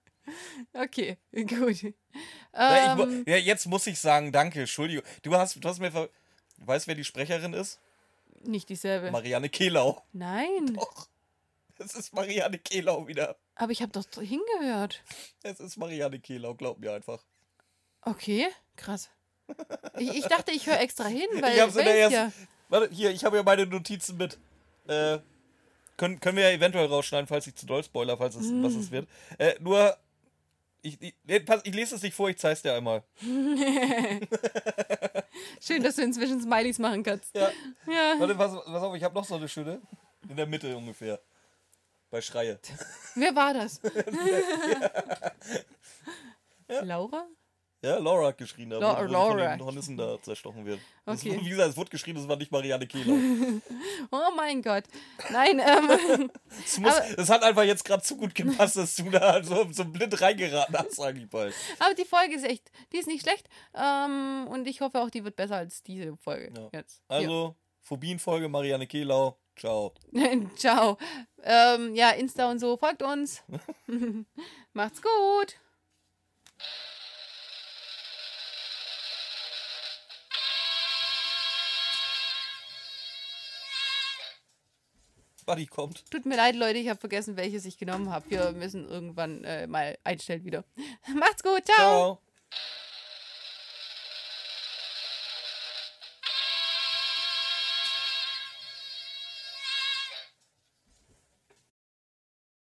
Okay, gut. Ja, ich, Ähm, ja, jetzt muss ich sagen, danke, Entschuldigung. Du hast, du hast mir ver Weißt du, wer die Sprecherin ist? nicht dieselbe. Marianne Kehlau. Nein, Doch. Es ist Marianne Kehlau wieder. aber ich habe doch hingehört. Es ist Marianne Kehlau, glaub mir einfach. Okay, krass. Ich, ich dachte, ich höre extra hin, weil ich hab's in der ersten. ja. Warte, hier, ich habe ja meine Notizen mit. Äh, können, können wir ja eventuell rausschneiden, falls ich zu doll spoiler, falls es was es wird. Äh, nur. Ich, ich, ich lese es nicht vor, ich zeig's dir einmal. Schön, dass du inzwischen Smileys machen kannst. Ja. Ja. Warte, pass, pass auf, ich habe noch so eine schöne. In der Mitte ungefähr. Bei Schreie. Wer war das? Laura? Ja, Laura hat geschrien, La- wo, wo die Laura. von den Hornissen da zerstochen wird. Das, Okay. wie gesagt, es wurde geschrien, es war nicht Marianne Kehler. Oh mein Gott. Nein, ähm, Es, muss, Aber- es hat einfach jetzt gerade zu gut gepasst, dass du da so, so blind reingeraten hast, eigentlich bald. aber die Folge ist echt, die ist nicht schlecht. Ähm, und ich hoffe auch, die wird besser als diese Folge Ja. jetzt. Also, Phobienfolge, Marianne Kehlau. Ciao. Ciao. Ähm, ja, Insta und so, folgt uns. Macht's gut. Buddy kommt. Tut mir leid, Leute, ich habe vergessen, welches ich genommen habe. Wir müssen irgendwann äh, mal einstellen wieder. Macht's gut. Ciao. Ciao.